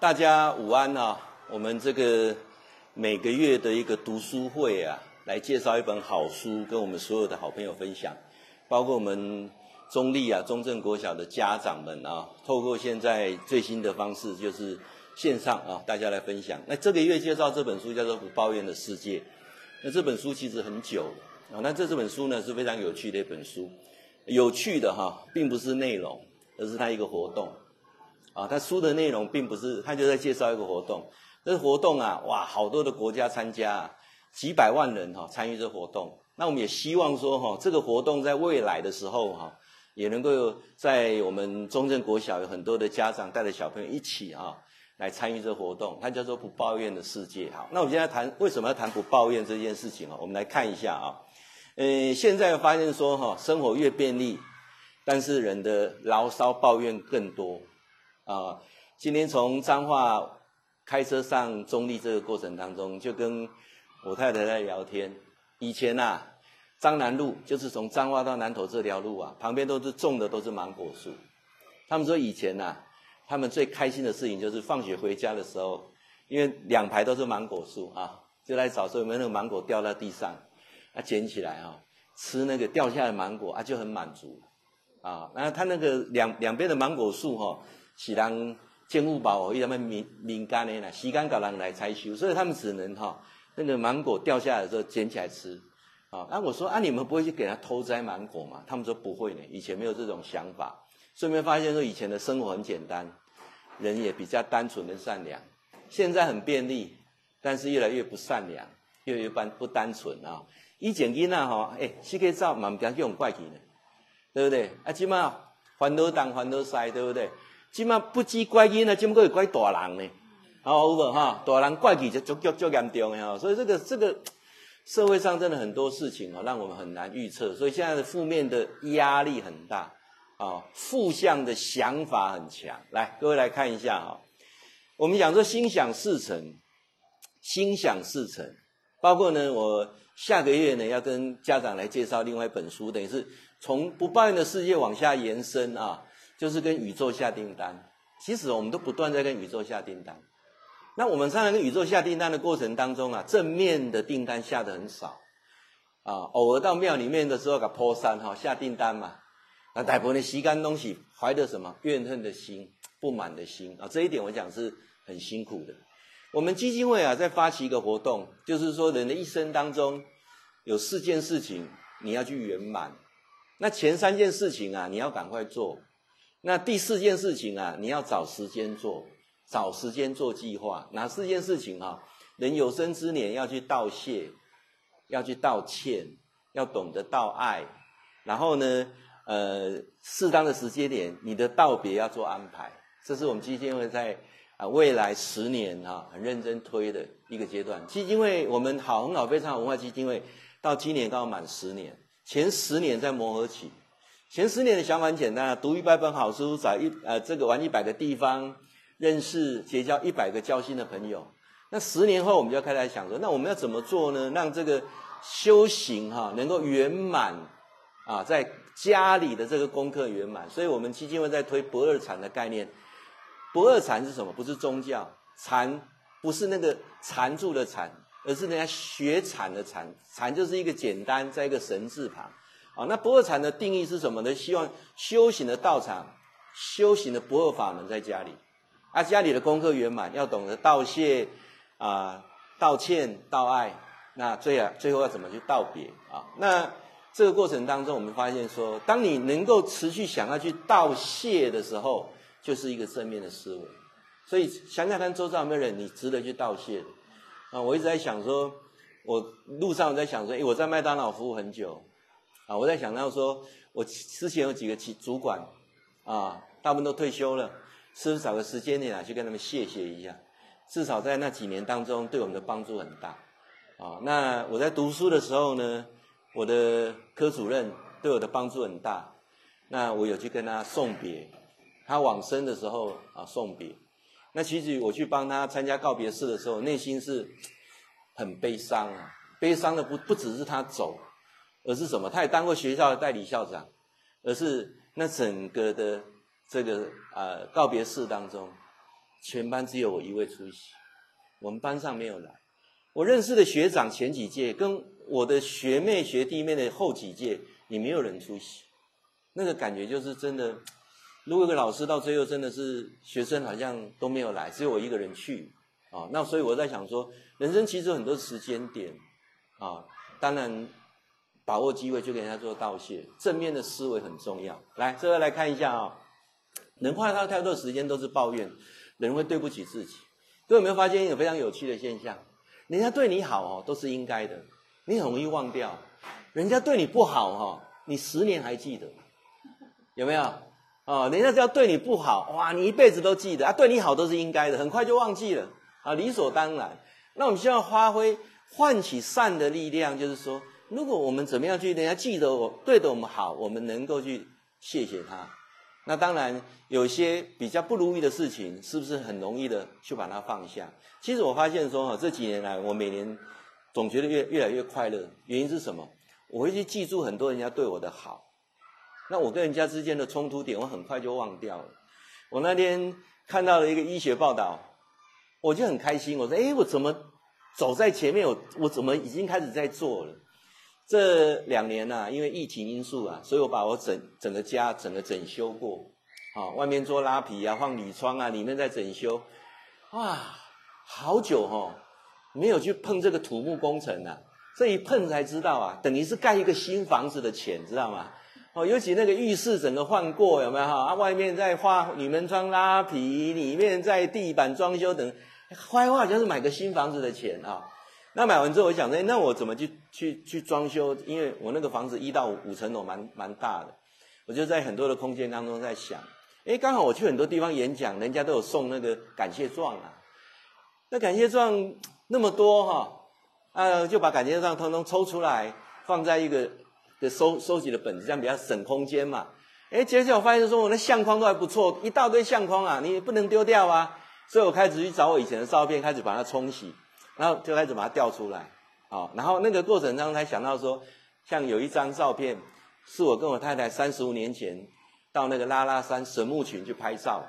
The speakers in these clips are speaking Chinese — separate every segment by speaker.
Speaker 1: 大家午安啊！我们这个每个月的一个读书会啊，来介绍一本好书，跟我们所有的好朋友分享，包括我们中立啊、中正国小的家长们啊，透过现在最新的方式，就是线上啊，大家来分享。那这个月介绍这本书叫做《不抱怨的世界》，那这本书其实很久啊，那这这本书呢是非常有趣的一本书，有趣的哈，并不是内容，而是它一个活动。啊，他书的内容并不是，他就在介绍一个活动。这个活动啊，哇，好多的国家参加，几百万人哈参与这活动。那我们也希望说哈，这个活动在未来的时候哈，也能够在我们中正国小有很多的家长带着小朋友一起啊来参与这活动。它叫做不抱怨的世界。好，那我们现在谈为什么要谈不抱怨这件事情啊？我们来看一下啊，呃，现在发现说哈，生活越便利，但是人的牢骚抱怨更多。啊，今天从彰化开车上中立这个过程当中，就跟我太太在聊天。以前呐、啊，彰南路就是从彰化到南投这条路啊，旁边都是种的都是芒果树。他们说以前呐、啊，他们最开心的事情就是放学回家的时候，因为两排都是芒果树啊，就来找说有没有那个芒果掉在地上，啊捡起来啊，吃那个掉下来的芒果啊就很满足啊。然后他那个两两边的芒果树哈。是人建物保护，他们民民间的啦，时间搞人。来采收，所以他们只能哈，那个芒果掉下来的时候捡起来吃，啊，那我说啊，你们不会去给他偷摘芒果吗？他们说不会呢，以前没有这种想法。顺便发现说，以前的生活很简单，人。也比较单纯跟善良。现在很便利，但是越来越不善良，越来越不不单纯啊。以前囡仔哈，哎，洗个澡嘛，不要用怪气呢，对不对？啊，起码烦恼东烦恼西，对不对？起码不只怪囡仔，只不过会怪大人呢。好有无哈？大人怪己就足足足严重的哈。所以这个这个社会上真的很多事情啊，让我们很难预测。所以现在的负面的压力很大啊，负向的想法很强。来，各位来看一下哈。我们讲说心想事成，心想事成，包括呢，我下个月呢要跟家长来介绍另外一本书，等于是从不抱怨的世界往下延伸啊。就是跟宇宙下订单，其实我们都不断在跟宇宙下订单。那我们常常跟宇宙下订单的过程当中啊，正面的订单下得很少啊，偶尔到庙里面的时候，给破山哈下订单嘛。那大部分的时间东西怀着什么怨恨的心、不满的心啊，这一点我讲是很辛苦的。我们基金会啊，在发起一个活动，就是说人的一生当中有四件事情你要去圆满，那前三件事情啊，你要赶快做。那第四件事情啊，你要找时间做，找时间做计划。哪四件事情啊？人有生之年要去道谢，要去道歉，要懂得道爱。然后呢，呃，适当的时间点，你的道别要做安排。这是我们基金会在啊未来十年啊很认真推的一个阶段。基金会我们好很好非常好文化基金会，到今年刚好满十年，前十年在磨合期。前十年的想法很简单啊，读一百本好书，找一呃这个玩一百个地方，认识结交一百个交心的朋友。那十年后，我们就要开始想说，那我们要怎么做呢？让这个修行哈能够圆满啊，在家里的这个功课圆满。所以我们基金会在推不二禅的概念。不二禅是什么？不是宗教，禅不是那个禅住的禅，而是人家学禅的禅。禅就是一个简单，在一个神字旁。啊，那不二禅的定义是什么呢？希望修行的道场、修行的不二法门在家里，啊，家里的功课圆满，要懂得道谢啊、道歉、道爱。那最啊，最后要怎么去道别啊？那这个过程当中，我们发现说，当你能够持续想要去道谢的时候，就是一个正面的思维。所以想想看，周遭有没有人你值得去道谢？啊，我一直在想说，我路上我在想说，诶，我在麦当劳服务很久。啊，我在想到说，我之前有几个主管，啊，大部分都退休了，是不是找个时间点啊，去跟他们谢谢一下？至少在那几年当中，对我们的帮助很大。啊，那我在读书的时候呢，我的科主任对我的帮助很大。那我有去跟他送别，他往生的时候啊，送别。那其实我去帮他参加告别式的时候，内心是很悲伤啊，悲伤的不不只是他走。而是什么？他也当过学校的代理校长，而是那整个的这个呃告别式当中，全班只有我一位出席，我们班上没有来。我认识的学长前几届跟我的学妹学弟妹的后几届也没有人出席，那个感觉就是真的。如果一个老师到最后真的是学生好像都没有来，只有我一个人去啊，那所以我在想说，人生其实有很多时间点啊，当然把握机会就给人家做道谢，正面的思维很重要。来，这个来看一下啊，人花他太多时间都是抱怨，人会对不起自己。各位有没有发现一个非常有趣的现象？人家对你好哦，都是应该的，你很容易忘掉；人家对你不好哈，你十年还记得，有没有？哦，人家只要对你不好，哇，你一辈子都记得啊；对你好都是应该的，很快就忘记了啊，理所当然。那我们需要发挥唤起善的力量，就是说，如果我们怎么样去，人家记得我，对的我们好，我们能够去谢谢他。那当然，有些比较不如意的事情，是不是很容易的去把它放下？其实我发现说，哈，这几年来，我每年总觉得越越来越快乐。原因是什么？我会去记住很多人家对我的好。那我跟人家之间的冲突点，我很快就忘掉了。我那天看到了一个医学报道，我就很开心。我说：“诶，我怎么走在前面？我我怎么已经开始在做了？”这两年呐、啊，因为疫情因素啊，所以我把我整整个家整个整修过。啊，外面做拉皮啊，放铝窗啊，里面在整修。哇！好久哦，没有去碰这个土木工程啊，这一碰才知道啊，等于是盖一个新房子的钱，知道吗？哦，尤其那个浴室整个换过，有没有哈？啊，外面在画铝门窗拉皮，里面在地板装修等，坏话就是买个新房子的钱啊。那买完之后，我想说，那我怎么去去去装修？因为我那个房子一到五五层楼，蛮蛮大的，我就在很多的空间当中在想，诶，刚好我去很多地方演讲，人家都有送那个感谢状啊。那感谢状那么多哈，啊，就把感谢状通通抽出来，放在一个的收收集的本子，这样比较省空间嘛。哎，接着我发现说，我那相框都还不错，一大堆相框啊，你也不能丢掉啊。所以我开始去找我以前的照片，开始把它冲洗，然后就开始把它调出来。好，然后那个过程中才想到说，像有一张照片，是我跟我太太三十五年前到那个拉拉山神木群去拍照。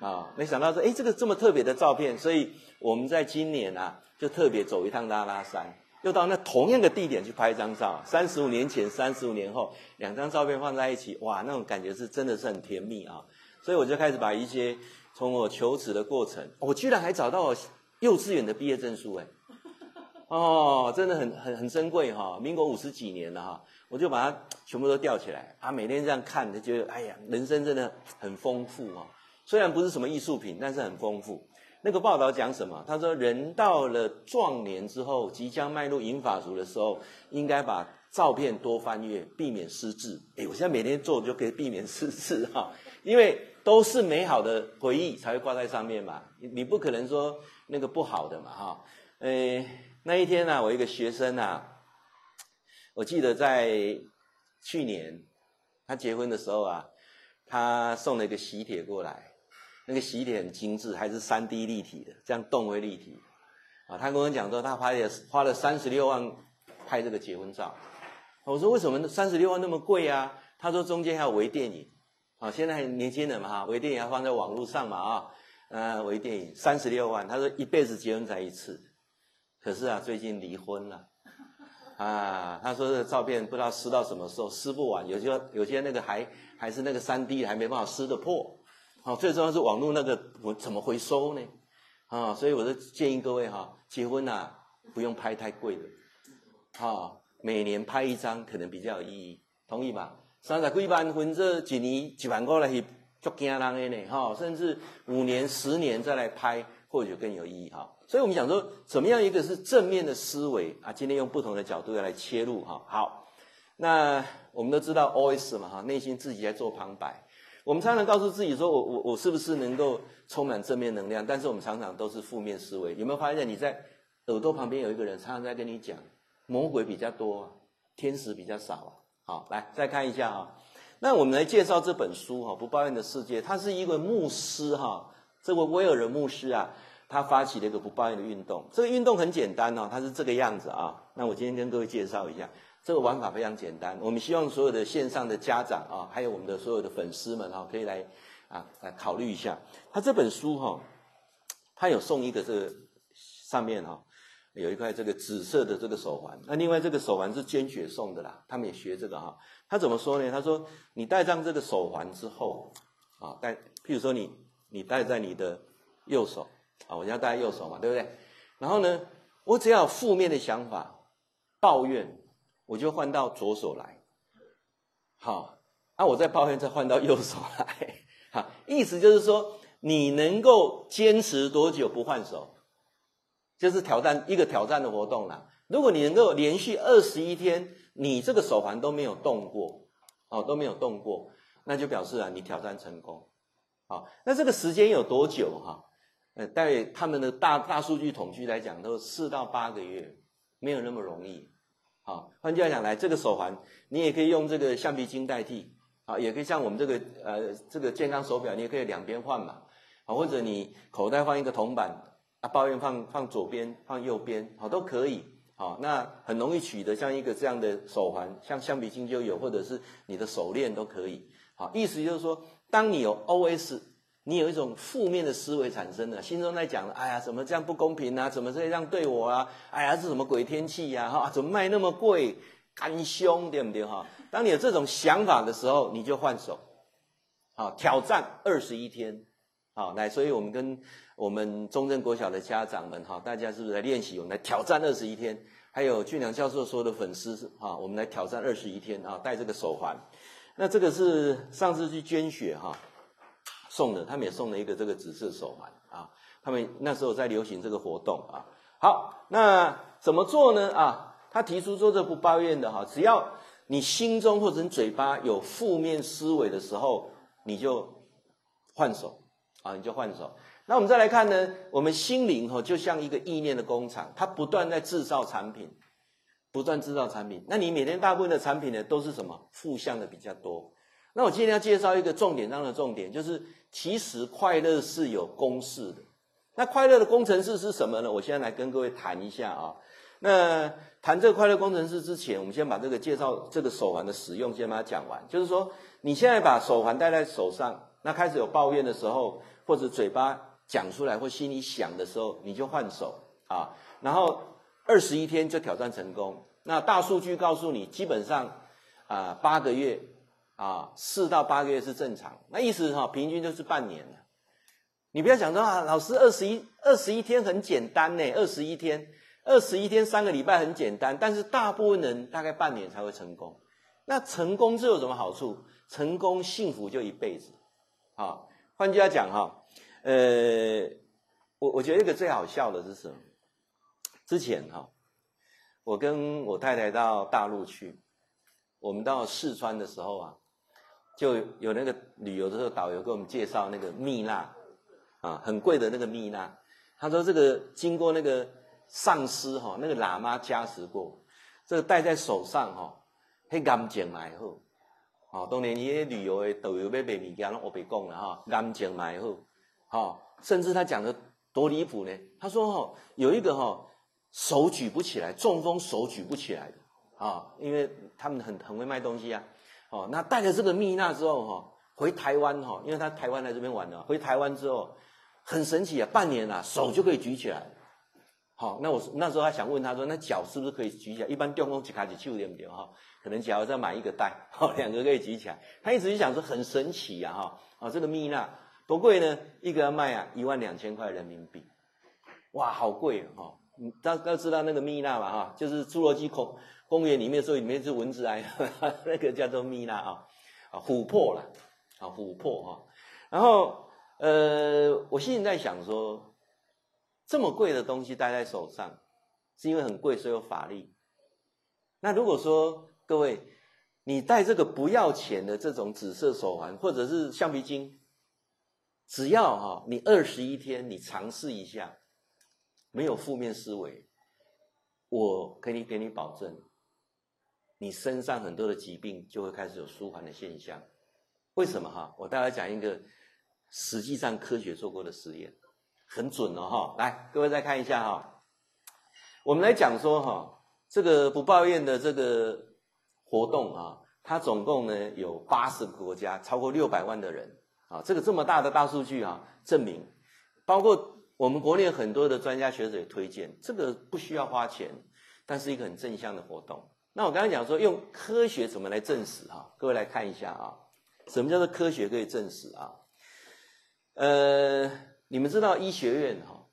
Speaker 1: 啊，没想到说，哎，这个这么特别的照片，所以我们在今年啊，就特别走一趟拉拉山，又到那同样的地点去拍一张照。三十五年前，三十五年后，两张照片放在一起，哇，那种感觉是真的是很甜蜜啊！所以我就开始把一些从我求职的过程，我居然还找到我幼稚园的毕业证书，哎，哦，真的很很很珍贵哈，民国五十几年了哈，我就把它全部都吊起来啊，每天这样看，就觉得哎呀，人生真的很丰富啊。虽然不是什么艺术品，但是很丰富。那个报道讲什么？他说，人到了壮年之后，即将迈入银发族的时候，应该把照片多翻阅，避免失智。哎，我现在每天做就可以避免失智哈，因为都是美好的回忆才会挂在上面嘛。你不可能说那个不好的嘛哈。诶，那一天呢，我一个学生啊，我记得在去年他结婚的时候啊，他送了一个喜帖过来。那个喜帖很精致，还是三 D 立体的，这样动会立体。啊，他跟我讲说，他花了花了三十六万拍这个结婚照。我说为什么三十六万那么贵啊？他说中间还有微电影。啊，现在年轻人嘛哈，微电影要放在网络上嘛啊，啊，微电影三十六万。他说一辈子结婚才一次，可是啊，最近离婚了。啊，他说这个照片不知道撕到什么时候，撕不完，有些有些那个还还是那个三 D 还没办法撕得破。好，最重要是网络那个我怎么回收呢？啊，所以我就建议各位哈，结婚呐不用拍太贵的，啊，每年拍一张可能比较有意义，同意吧？三十几万分这几年一万块来足惊人的呢，哈，甚至五年、十年再来拍，或许更有意义哈。所以我们讲说，怎么样一个是正面的思维啊？今天用不同的角度来切入哈。好，那我们都知道 OS 嘛哈，内心自己在做旁白。我们常常告诉自己说我：“我我我是不是能够充满正面能量？”但是我们常常都是负面思维。有没有发现你在耳朵旁边有一个人常常在跟你讲，魔鬼比较多，天使比较少啊？好，来再看一下啊。那我们来介绍这本书哈，《不抱怨的世界》。他是一位牧师哈，这位威尔人牧师啊，他发起了一个不抱怨的运动。这个运动很简单哦，它是这个样子啊。那我今天跟各位介绍一下。这个玩法非常简单，我们希望所有的线上的家长啊，还有我们的所有的粉丝们啊，可以来啊来考虑一下。他这本书哈，他有送一个这个上面哈、有一块这个紫色的这个手环，那另外这个手环是捐血送的啦，他们也学这个哈。他怎么说呢？他说你戴上这个手环之后啊，戴，譬如说你你戴在你的右手啊，我现在戴右手嘛，对不对？然后呢，我只要有负面的想法、抱怨，我就换到左手来，好，啊，我再抱怨再换到右手来，好，意思就是说。你能够坚持多久不换手？就是挑战一个挑战的活动啦。如果你能够连续二十一天，你这个手环都没有动过，哦，都没有动过，那就表示啊，你挑战成功。好，那这个时间有多久哈？呃，在他们的大大数据统计来讲，都四到八个月，没有那么容易。好，换句话讲来，这个手环你也可以用这个橡皮筋代替，啊，也可以像我们这个呃这个健康手表，你也可以两边换嘛。啊，或者你口袋放一个铜板，啊，抱怨放放左边，放右边，好，都可以。好，那很容易取得，像一个这样的手环，像橡皮筋就有，或者是你的手链都可以。好，意思就是说，当你有 OS，你有一种负面的思维产生了，心中在讲，哎呀，怎么这样不公平啊？怎么这样对我啊？哎呀，是什么鬼天气呀？哈，怎么卖那么贵？干凶，对不对？哈，当你有这种想法的时候，你就换手，好，挑战二十一天。好，来，所以我们跟我们中正国小的家长们，哈，大家是不是来练习？我们来挑战二十一天。还有俊良教授说的粉丝，哈，我们来挑战二十一天，啊，戴这个手环。那这个是上次去捐血，哈，送的，他们也送了一个这个紫色手环，啊，他们那时候在流行这个活动，啊，好，那怎么做呢？啊，他提出说这不抱怨的，哈，只要你心中或者你嘴巴有负面思维的时候，你就换手。啊，你就换手。那我们再来看呢，我们心灵哈，就像一个意念的工厂，它不断在制造产品，不断制造产品。那你每天大部分的产品呢，都是什么？负向的比较多。那我今天要介绍一个重点上的重点，就是其实快乐是有公式的。那快乐的工程式是什么呢？我现在来跟各位谈一下啊。那谈这个快乐工程式之前，我们先把这个介绍这个手环的使用先把它讲完。就是说，你现在把手环戴在手上，那开始有抱怨的时候。或者嘴巴讲出来或心里想的时候，你就换手啊，然后二十一天就挑战成功。那大数据告诉你，基本上啊八个月啊四到八个月是正常。那意思哈，平均就是半年了。你不要讲说啊，老师二十一二十一天很简单呢，二十一天二十一天三个礼拜很简单，但是大部分人大概半年才会成功。那成功这有什么好处？成功幸福就一辈子啊。换句话讲哈，呃，我我觉得一个最好笑的是什么？之前哈，我跟我太太到大陆去，我们到四川的时候啊，就有那个旅游的时候，导游给我们介绍那个蜜蜡啊，很贵的那个蜜蜡。他说这个经过那个上师哈，那个喇嘛加持过，这个戴在手上哈，很干净嘛以后。哦，当年伊旅游的导游要卖物件，拢我别讲了哈，安静买好，哈，甚至他讲的多离谱呢？他说哈，有一个哈手举不起来，中风手举不起来的啊，因为他们很很会卖东西啊，哦，那带着这个蜜蜡之后哈，回台湾哈，因为他台湾来这边玩的，回台湾之后很神奇啊，半年啊手就可以举起来。好，那我那时候还想问他说，那脚是不是可以举起来？一般中风只卡起手点不对哈？可能脚要再买一个带，好，两个可以举起来。他一直就想说很神奇呀，哈，啊，这个蜜蜡多贵呢？一个要卖啊一万两千块人民币，哇，好贵哈！你大家知道那个蜜蜡嘛哈？就是侏罗纪公公园里面，所以里面是蚊子啊，那个叫做蜜蜡啊，啊，琥珀啦，啊，琥珀哈。然后呃，我心里在想说。这么贵的东西戴在手上，是因为很贵，所以有法力。那如果说各位，你戴这个不要钱的这种紫色手环，或者是橡皮筋，只要哈，你二十一天你尝试一下，没有负面思维，我可以给你保证，你身上很多的疾病就会开始有舒缓的现象。为什么哈？我大概讲一个实际上科学做过的实验。很准哦，哈！来，各位再看一下哈。我们来讲说哈，这个不抱怨的这个活动啊，它总共呢有八十个国家，超过六百万的人啊。这个这么大的大数据啊，证明包括我们国内很多的专家学者也推荐，这个不需要花钱，但是一个很正向的活动。那我刚才讲说，用科学怎么来证实哈？各位来看一下啊，什么叫做科学可以证实啊？呃，你们知道医学院哈，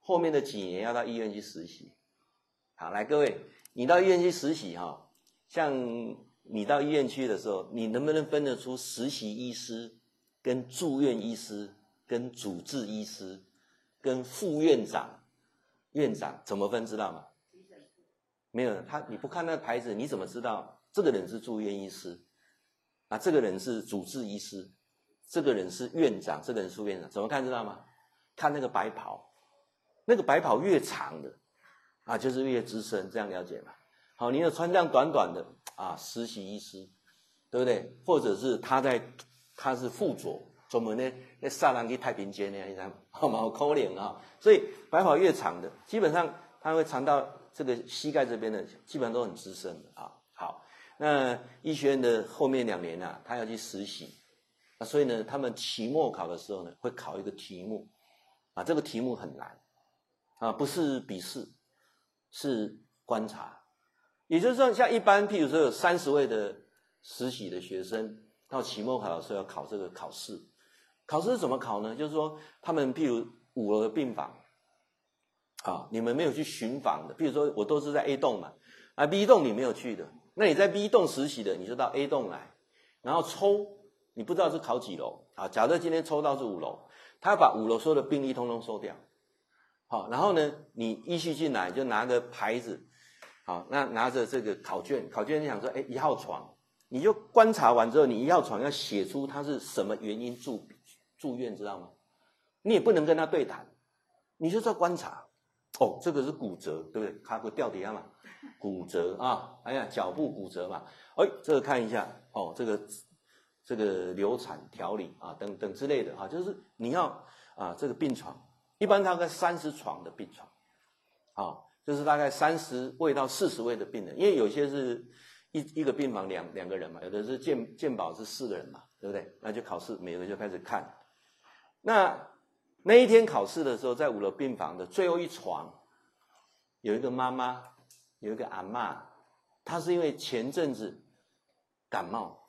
Speaker 1: 后面的几年要到医院去实习。好，来各位，你到医院去实习哈，像你到医院去的时候，你能不能分得出实习医师跟住院医师跟主治医师跟副院长、院长怎么分？知道吗？没有他，你不看那个牌子，你怎么知道这个人是住院医师？啊，这个人是主治医师，这个人是院长，这个人是副院长，怎么看知道吗？看那个白袍，那个白袍越长的，啊，就是越资深，这样了解吗？好，你要穿这样短短的啊，实习医师，对不对？或者是他在他是副佐，专门呢那杀人去太平间呢，你看好吗？可怜啊！所以白袍越长的，基本上他会长到。这个膝盖这边的基本上都很资深的啊。好，那医学院的后面两年啊，他要去实习，那所以呢，他们期末考的时候呢，会考一个题目啊，这个题目很难啊，不是笔试，是观察。也就是说，像一般，譬如说有三十位的实习的学生到期末考的时候要考这个考试，考试是怎么考呢？就是说，他们譬如五楼的病房。啊，你们没有去巡房的，譬如说我都是在 A 栋嘛，啊 B 栋你没有去的，那你在 B 栋实习的，你就到 A 栋来，然后抽，你不知道是考几楼啊？假设今天抽到是五楼，他把五楼所有的病历通通收掉，好，然后呢，你依序进来就拿个牌子，好，那拿着这个考卷，考卷你想说，哎，一号床，你就观察完之后，你一号床要写出他是什么原因住住院，知道吗？你也不能跟他对谈，你就在观察。哦，这个是骨折，对不对？它会掉底下嘛？骨折啊，哎呀，脚部骨折嘛。哎，这个看一下，哦，这个这个流产调理啊，等等之类的啊，就是你要啊，这个病床一般大概三十床的病床，啊，就是大概三十位到四十位的病人，因为有些是一一个病房两两个人嘛，有的是健健保是四个人嘛，对不对？那就考试，每个人就开始看，那。那一天考试的时候，在五楼病房的最后一床，有一个妈妈，有一个阿嬷，她是因为前阵子感冒，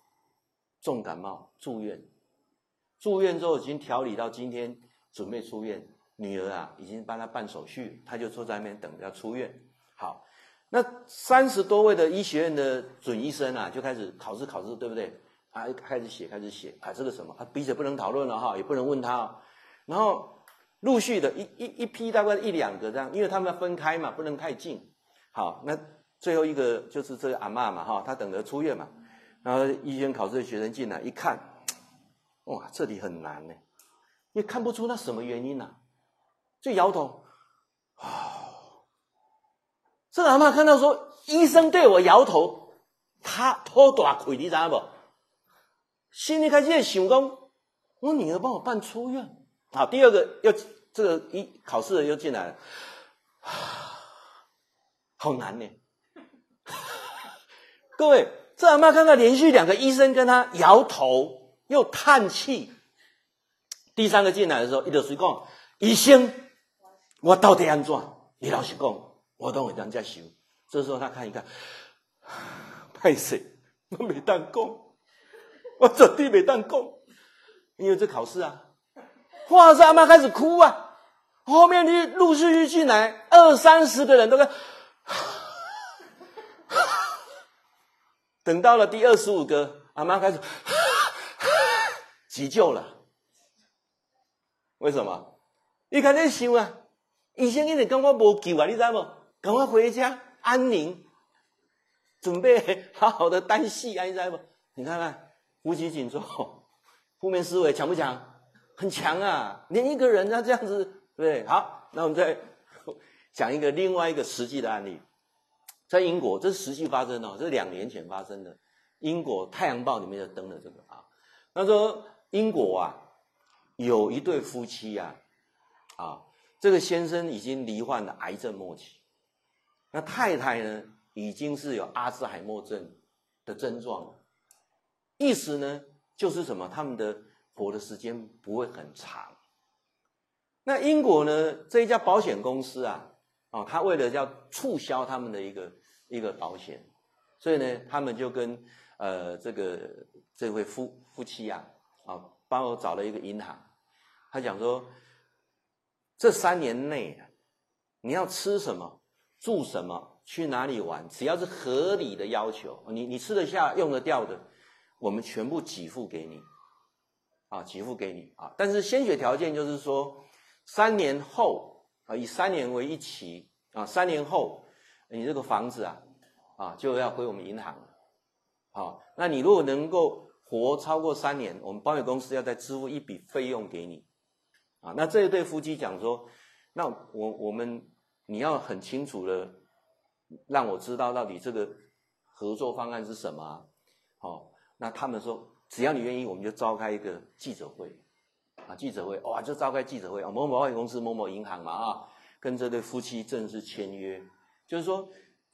Speaker 1: 重感冒住院，住院之后已经调理到今天准备出院，女儿啊已经帮她办手续，她就坐在那边等着要出院。好，那三十多位的医学院的准医生啊，就开始考试考试，对不对？啊，开始写开始写啊，这个什么啊，彼此不能讨论了哈，也不能问他哦。然后陆续的一一一批大概一两个这样，因为他们要分开嘛，不能太近。好，那最后一个就是这个阿嬷嘛，哈，她等着出院嘛。然后医学院考试的学生进来一看，哇，这里很难呢，也看不出那什么原因呐、就摇头。啊、这个阿嬷看到说医生对我摇头，他拖大亏，你知道不？心里开始在想讲，我女儿帮我办出院。好，第二个又这个一考试的又进来了，好难呢。各位，这阿妈看到连续两个医生跟他摇头又叹气，第三个进来的时候，伊就随讲，医生，我到底安怎？你老实讲，我都会这样在想。这时候他看一看，歹势，我没当讲，我绝对没当讲，因为这考试啊。哇塞！阿嬷开始哭啊，后面就陆续续进来二三十个人都跟，等到了第二十五个，阿妈开始 急救了。为什么？你看这想啊，医生一直跟我无救啊，你知道不？赶快回家安宁，准备好好的单戏啊，你知道不？你看看，呼吸紧凑，负面思维强不强？很强啊，连一个人他这样子，对不对？好，那我们再讲一个另外一个实际的案例，在英国，这是实际发生的，这是两年前发生的。英国《太阳报》里面就登了这个啊，他说英国啊，有一对夫妻啊，啊，这个先生已经罹患了癌症末期，那太太呢，已经是有阿兹海默症的症状了，意思呢，就是什么？他们的。活的时间不会很长，那英国呢，这一家保险公司啊，哦，他为了要促销他们的一个一个保险，所以呢，他们就跟呃这个这位夫夫妻啊，啊，帮我找了一个银行，他讲说，这三年内啊，你要吃什么，住什么。去哪里玩？只要是合理的要求，你你吃得下、用得掉的，我们全部给付给你，啊，给付给你啊。但是先决条件就是说，三年后啊，以三年为一期啊，三年后你这个房子啊，啊就要归我们银行了。好，那你如果能够活超过三年，我们保险公司要再支付一笔费用给你，啊，那这一对夫妻讲说，那我我们你要很清楚的。让我知道到底这个合作方案是什么啊？好，那他们说只要你愿意，我们就召开一个记者会啊，记者会哇，就召开记者会啊，某某保险公司、某某银行嘛啊，跟这对夫妻正式签约，就是说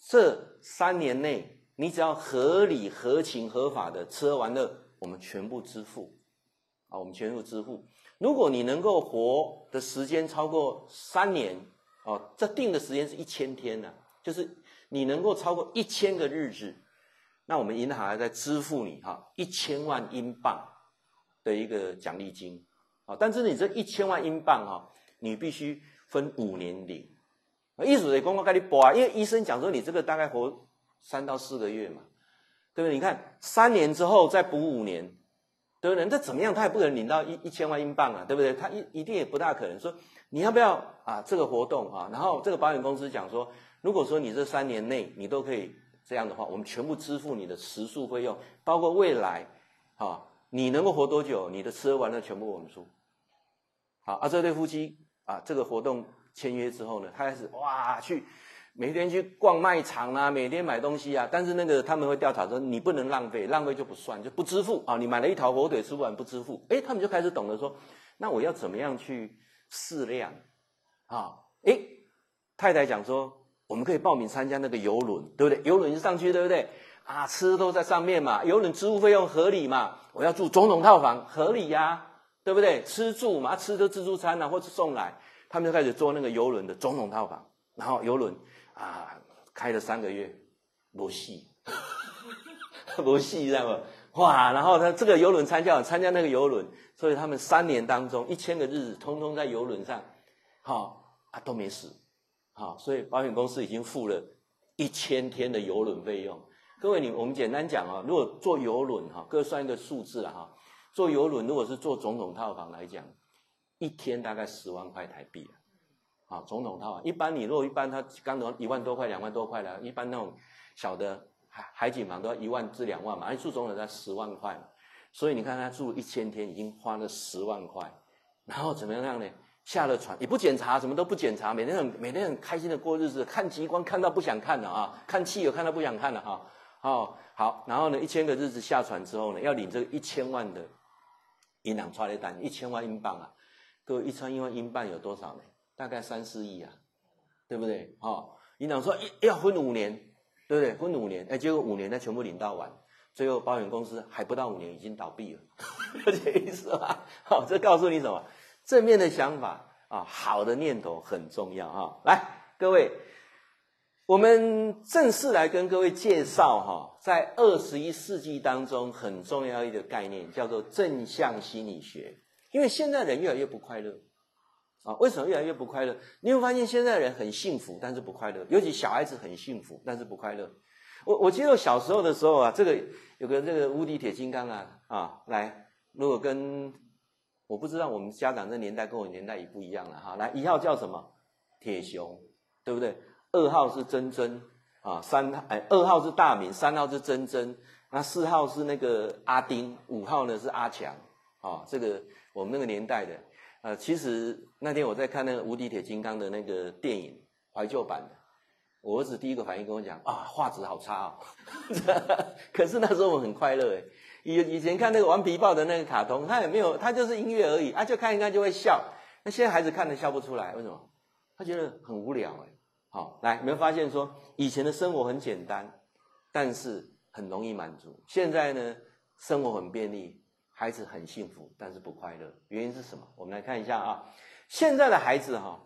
Speaker 1: 这三年内你只要合理、合情、合法的吃喝玩乐，我们全部支付啊，我们全部支付。如果你能够活的时间超过三年哦，这定的时间是一千天呢，就是。你能够超过一千个日子，那我们银行还在支付你哈一千万英镑的一个奖励金，啊，但是你这一千万英镑哈，你必须分五年领，意思是公公跟你补啊，因为医生讲说你这个大概活三到四个月嘛，对不对？你看三年之后再补五年，对不对？这怎么样他也不可能领到一一千万英镑啊，对不对？他一一定也不大可能说你要不要啊这个活动啊，然后这个保险公司讲说。如果说你这三年内你都可以这样的话，我们全部支付你的食宿费用，包括未来，啊，你能够活多久，你的吃喝玩乐全部我们出。好，啊，这对夫妻啊，这个活动签约之后呢，他开始哇去每天去逛卖场啊，每天买东西啊，但是那个他们会调查说你不能浪费，浪费就不算，就不支付啊。你买了一条火腿吃不完不支付，诶，他们就开始懂得说，那我要怎么样去适量啊？诶，太太讲说。我们可以报名参加那个游轮，对不对？游轮就上去，对不对？啊，吃都在上面嘛，游轮支付费用合理嘛？我要住总统套房，合理呀、啊，对不对？吃住嘛，吃的自助餐啊，或者送来，他们就开始做那个游轮的总统套房。然后游轮啊，开了三个月，没戏，没戏，知道吗？哇！然后他这个游轮参加参加那个游轮，所以他们三年当中一千个日子，通通在游轮上，好啊，都没死。好，所以保险公司已经付了一千天的游轮费用。各位，你我们简单讲啊，如果坐游轮哈，各算一个数字了哈。坐游轮如果是坐总统套房来讲，一天大概十万块台币啊。好，总统套房，一般你如果一般他刚刚一万多块、两万多块的，一般那种小的海海景房都要一万至两万嘛，而住总统才十万块嘛。所以你看他住一千天，已经花了十万块，然后怎么样呢？下了船也不检查，什么都不检查，每天很每天很开心的过日子，看极光看到不想看了啊，看汽油看到不想看了哈，哦好，然后呢一千个日子下船之后呢，要领这个一千万的银行刷的单，一千万英镑啊，各位一千万英镑有多少呢？大概三四亿啊，对不对？哦，银行说要分五年，对不对？分五年，哎，结果五年他全部领到完，最后保险公司还不到五年已经倒闭了，这意思吧？好，这告诉你什么？正面的想法啊，好的念头很重要啊！来，各位，我们正式来跟各位介绍哈，在二十一世纪当中很重要一个概念，叫做正向心理学。因为现在人越来越不快乐啊，为什么越来越不快乐？你会发现现在人很幸福，但是不快乐，尤其小孩子很幸福，但是不快乐。我我记得我小时候的时候啊，这个有个这个无敌铁金刚啊啊，来，如果跟我不知道我们家长这年代跟我年代也不一样了哈。来，一号叫什么？铁雄，对不对？二号是珍珍啊，三哎，二号是大明，三号是珍珍，那四号是那个阿丁，五号呢是阿强啊。这个我们那个年代的，呃，其实那天我在看那个无敌铁金刚的那个电影怀旧版的，我儿子第一个反应跟我讲啊，画质好差哦。可是那时候我很快乐哎。以以前看那个顽皮豹的那个卡通，他也没有，他就是音乐而已啊，就看一看就会笑。那现在孩子看了笑不出来，为什么？他觉得很无聊哎。好，来，有没有发现说以前的生活很简单，但是很容易满足。现在呢，生活很便利，孩子很幸福，但是不快乐。原因是什么？我们来看一下啊。现在的孩子哈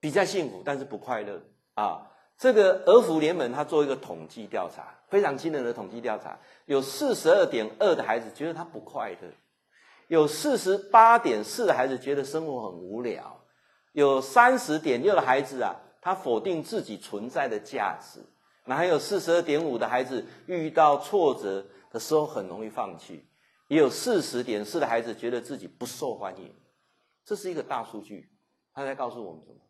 Speaker 1: 比较幸福，但是不快乐啊。这个儿福联盟他做一个统计调查，非常惊人的统计调查，有四十二点二的孩子觉得他不快乐，有四十八点四的孩子觉得生活很无聊，有三十点六的孩子啊，他否定自己存在的价值，那还有四十二点五的孩子遇到挫折的时候很容易放弃，也有四十点四的孩子觉得自己不受欢迎。这是一个大数据，他在告诉我们什么？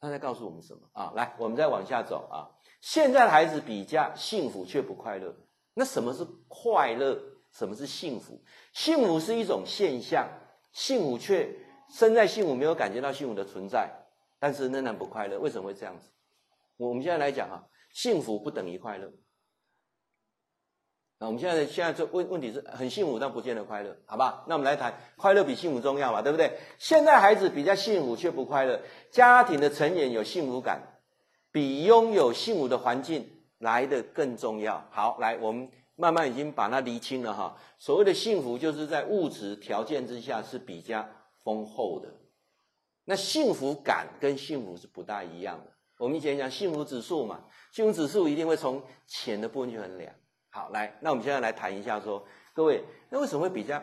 Speaker 1: 他在告诉我们什么啊？来，我们再往下走啊。现在的孩子比较幸福却不快乐，那什么是快乐？什么是幸福？幸福是一种现象，幸福却身在幸福，没有感觉到幸福的存在，但是仍然不快乐。为什么会这样子？我们现在来讲啊，幸福不等于快乐。那我们现在现在这问问题是很幸福，但不见得快乐，好吧？那我们来谈快乐比幸福重要嘛，对不对？现在孩子比较幸福却不快乐，家庭的成员有幸福感，比拥有幸福的环境来得更重要。好，来，我们慢慢已经把它厘清了哈。所谓的幸福，就是在物质条件之下是比较丰厚的。那幸福感跟幸福是不大一样的。我们以前讲幸福指数嘛，幸福指数一定会从浅的部分去衡量。好，来，那我们现在来谈一下说，各位，那为什么会比较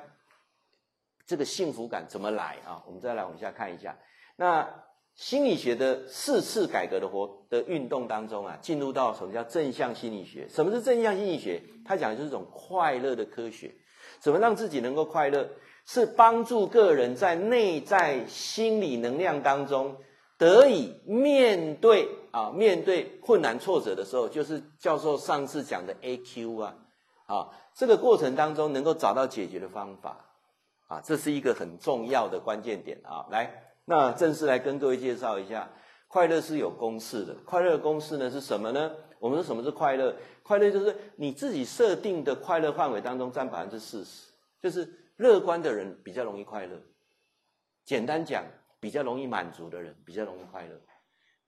Speaker 1: 这个幸福感怎么来啊？我们再来往下看一下。那心理学的四次改革的活的运动当中啊，进入到什么叫正向心理学？什么是正向心理学？它讲的就是一种快乐的科学，怎么让自己能够快乐？是帮助个人在内在心理能量当中得以面对。啊，面对困难挫折的时候，就是教授上次讲的 AQ 啊，啊，这个过程当中能够找到解决的方法，啊，这是一个很重要的关键点啊。来，那正式来跟各位介绍一下，快乐是有公式的。快乐公式呢是什么呢？我们说什么是快乐？快乐就是你自己设定的快乐范围当中占百分之四十，就是乐观的人比较容易快乐。简单讲，比较容易满足的人比较容易快乐。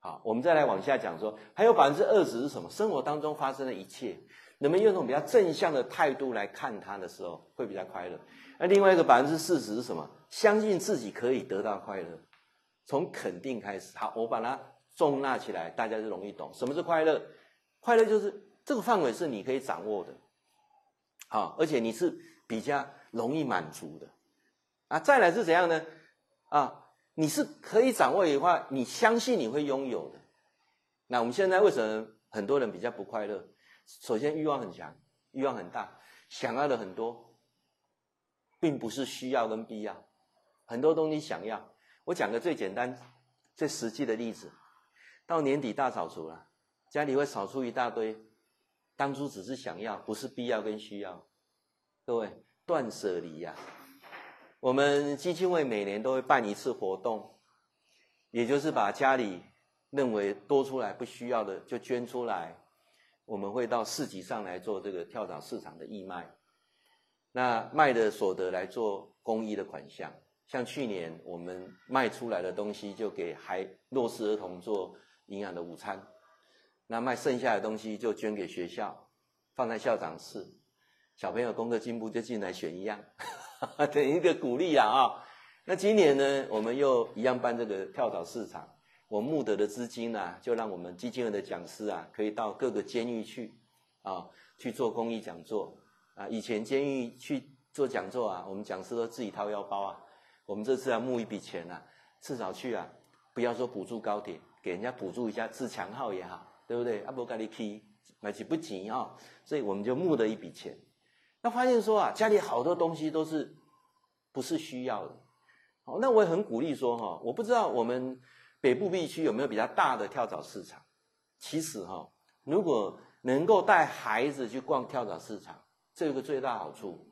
Speaker 1: 好，我们再来往下讲说，还有百分之二十是什么？生活当中发生的一切，人们用一种比较正向的态度来看它的时候，会比较快乐。那另外一个百分之四十是什么？相信自己可以得到快乐，从肯定开始。好，我把它重纳起来，大家就容易懂。什么是快乐？快乐就是这个范围是你可以掌握的，好，而且你是比较容易满足的。啊，再来是怎样呢？啊。你是可以掌握的话，你相信你会拥有的。那我们现在为什么很多人比较不快乐？首先欲望很强，欲望很大，想要的很多，并不是需要跟必要。很多东西想要，我讲个最简单、最实际的例子：到年底大扫除了，家里会扫出一大堆，当初只是想要，不是必要跟需要。各位，断舍离呀。我们基金会每年都会办一次活动，也就是把家里认为多出来不需要的就捐出来。我们会到市集上来做这个跳蚤市场的义卖，那卖的所得来做公益的款项。像去年我们卖出来的东西，就给孩弱势儿童做营养的午餐。那卖剩下的东西就捐给学校，放在校长室，小朋友功课进步就进来选一样。等于一个鼓励啦啊！那今年呢，我们又一样办这个跳蚤市场。我募得的资金啊，就让我们基金会的讲师啊，可以到各个监狱去啊，去做公益讲座啊。以前监狱去做讲座啊，我们讲师都自己掏腰包啊。我们这次要募一笔钱啊，至少去啊，不要说补助高铁，给人家补助一下自强号也好，对不对？阿伯咖喱 K 买起不急啊，所以我们就募得一笔钱。他发现说啊，家里好多东西都是不是需要的。好，那我也很鼓励说哈，我不知道我们北部地区有没有比较大的跳蚤市场。其实哈，如果能够带孩子去逛跳蚤市场，这个最大好处，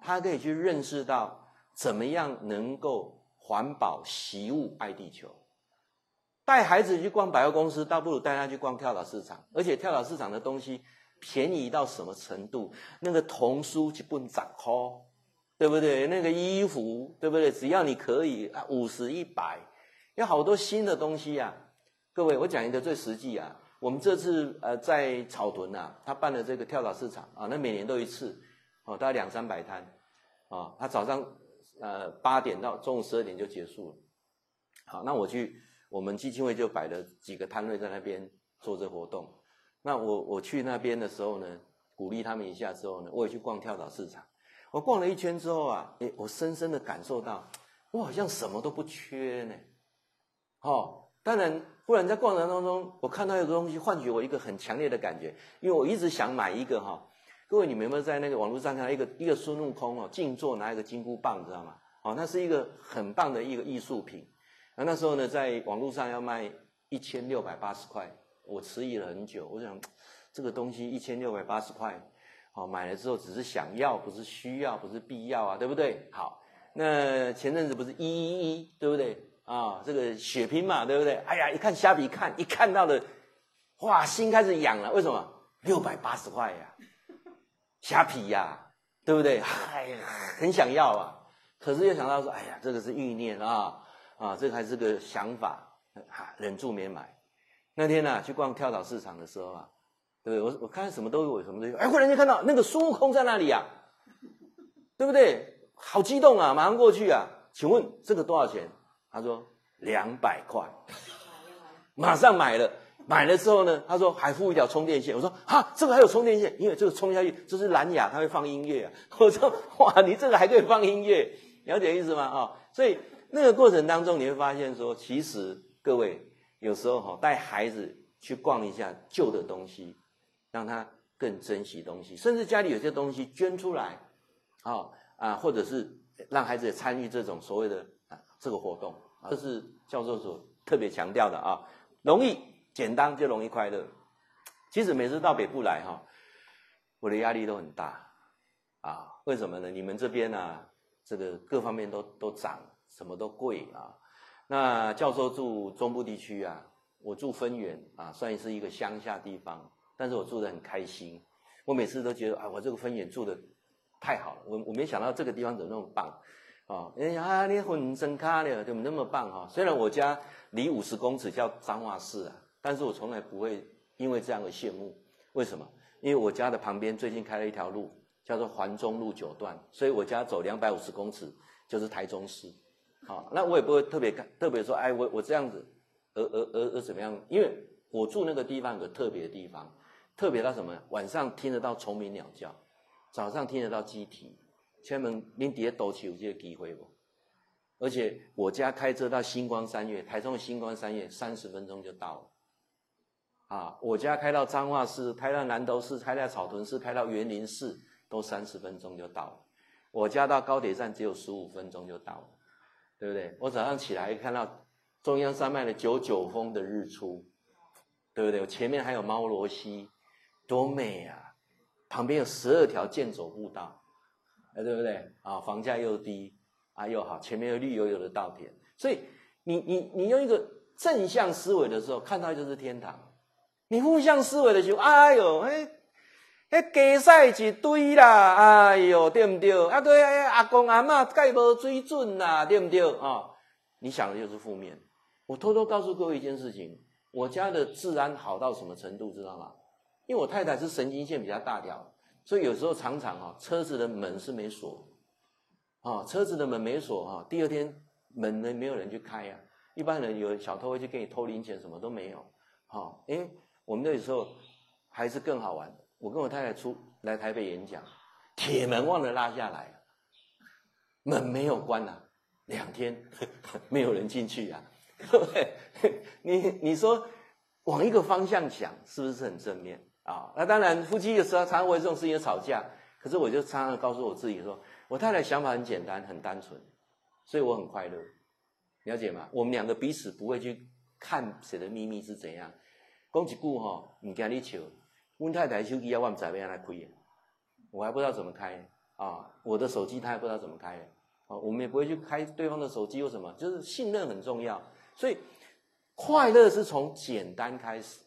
Speaker 1: 他可以去认识到怎么样能够环保、习物、爱地球。带孩子去逛百货公司，倒不如带他去逛跳蚤市场，而且跳蚤市场的东西。便宜到什么程度？那个童书一本十块，对不对？那个衣服，对不对？只要你可以啊，五十、一百，有好多新的东西啊！各位，我讲一个最实际啊，我们这次呃在草屯啊，他办了这个跳蚤市场啊，那每年都一次，哦，大概两三百摊，啊，他早上呃八点到中午十二点就结束了，好，那我去我们基金会就摆了几个摊位在那边做这活动。那我我去那边的时候呢，鼓励他们一下之后呢，我也去逛跳蚤市场。我逛了一圈之后啊，诶，我深深的感受到，我好像什么都不缺呢。哦，当然，忽然在逛程当中，我看到一个东西，唤起我一个很强烈的感觉，因为我一直想买一个哈。各位，你们有没有在那个网络上看到一个一个孙悟空哦，静坐拿一个金箍棒，知道吗？哦，那是一个很棒的一个艺术品。那那时候呢，在网络上要卖一千六百八十块，我迟疑了很久，我想这个东西一千六百八十块，哦，买了之后只是想要，不是需要，不是必要啊，对不对？好，那前阵子不是一一一，对不对？啊，这个血拼嘛，对不对？哎呀，一看虾皮看，一看到的，哇，心开始痒了。为什么？六百八十块呀，虾皮呀，对不对？哎呀，很想要啊。可是又想到说，哎呀，这个是欲念啊，啊，这个还是个想法，哈，忍住没买。那天呢、啊，去逛跳蚤市场的时候啊，对不对？我我看什么都有，什么都有。哎，忽然间看到那个孙悟空在那里呀、啊，对不对？好激动啊，马上过去啊。请问这个多少钱？他说两百块，马上买了。买了之后呢，他说还附一条充电线。我说哈，这个还有充电线，因为这个充下去这是蓝牙，它会放音乐啊。我说哇，你这个还可以放音乐，了解意思吗？啊，所以那个过程当中你会发现说，其实各位有时候哈带孩子去逛一下旧的东西，让他更珍惜东西，甚至家里有些东西捐出来，啊啊，或者是让孩子也参与这种所谓的啊这个活动。这是教授所特别强调的啊，容易简单就容易快乐。其实每次到北部来哈，我的压力都很大啊。为什么呢？你们这边啊，这个各方面都都涨，什么都贵啊。那教授住中部地区啊，我住分园啊，算是一个乡下地方，但是我住得很开心。我每次都觉得啊，我这个分园住得太好了。我我没想到这个地方怎么那么棒。啊，哎呀，你混真卡了，怎么那么棒哈？虽然我家离五十公尺叫彰化市啊，但是我从来不会因为这样的羡慕。为什么？因为我家的旁边最近开了一条路，叫做环中路九段，所以我家走两百五十公尺就是台中市。好，那我也不会特别看特别说，哎，我我这样子，而而而而怎么样？因为我住那个地方有个特别的地方，特别到什么？晚上听得到虫鸣鸟叫，早上听得到鸡啼。千门您底下都有这个机会不？而且我家开车到新光三月，台中的新光三月三十分钟就到了。啊，我家开到彰化市，开到南投市，开到草屯市，开到园林市，都三十分钟就到了。我家到高铁站只有十五分钟就到了，对不对？我早上起来看到中央山脉的九九峰的日出，对不对？前面还有猫罗溪，多美啊！旁边有十二条健走步道。哎，对不对？啊，房价又低，啊又好，前面有绿油油的稻田，所以你你你用一个正向思维的时候，看到就是天堂；你负向思维的时候，哎呦，哎，哎，鸡屎一堆啦，哎呦，对不对？啊，对，阿公阿嬷盖无水准啦，对不对？啊，你想的就是负面。我偷偷告诉各位一件事情，我家的治安好到什么程度，知道吗？因为我太太是神经线比较大条。所以有时候常常哈，车子的门是没锁，啊，车子的门没锁哈，第二天门呢没有人去开呀。一般人有小偷会去给你偷零钱，什么都没有，哈，诶，我们那时候还是更好玩。我跟我太太出来台北演讲，铁门忘了拉下来，门没有关啊，两天没有人进去啊，对不对？你你说往一个方向想，是不是很正面？啊，那当然，夫妻有时候常常为这种事情吵架。可是我就常常告诉我自己说，我太太想法很简单，很单纯，所以我很快乐，了解吗？我们两个彼此不会去看谁的秘密是怎样。讲一句哈，你跟你求，问太太手机要我们怎么样来开，我还不知道怎么开啊。我的手机他还不知道怎么开啊。我们也不会去开对方的手机，为什么？就是信任很重要。所以快乐是从简单开始。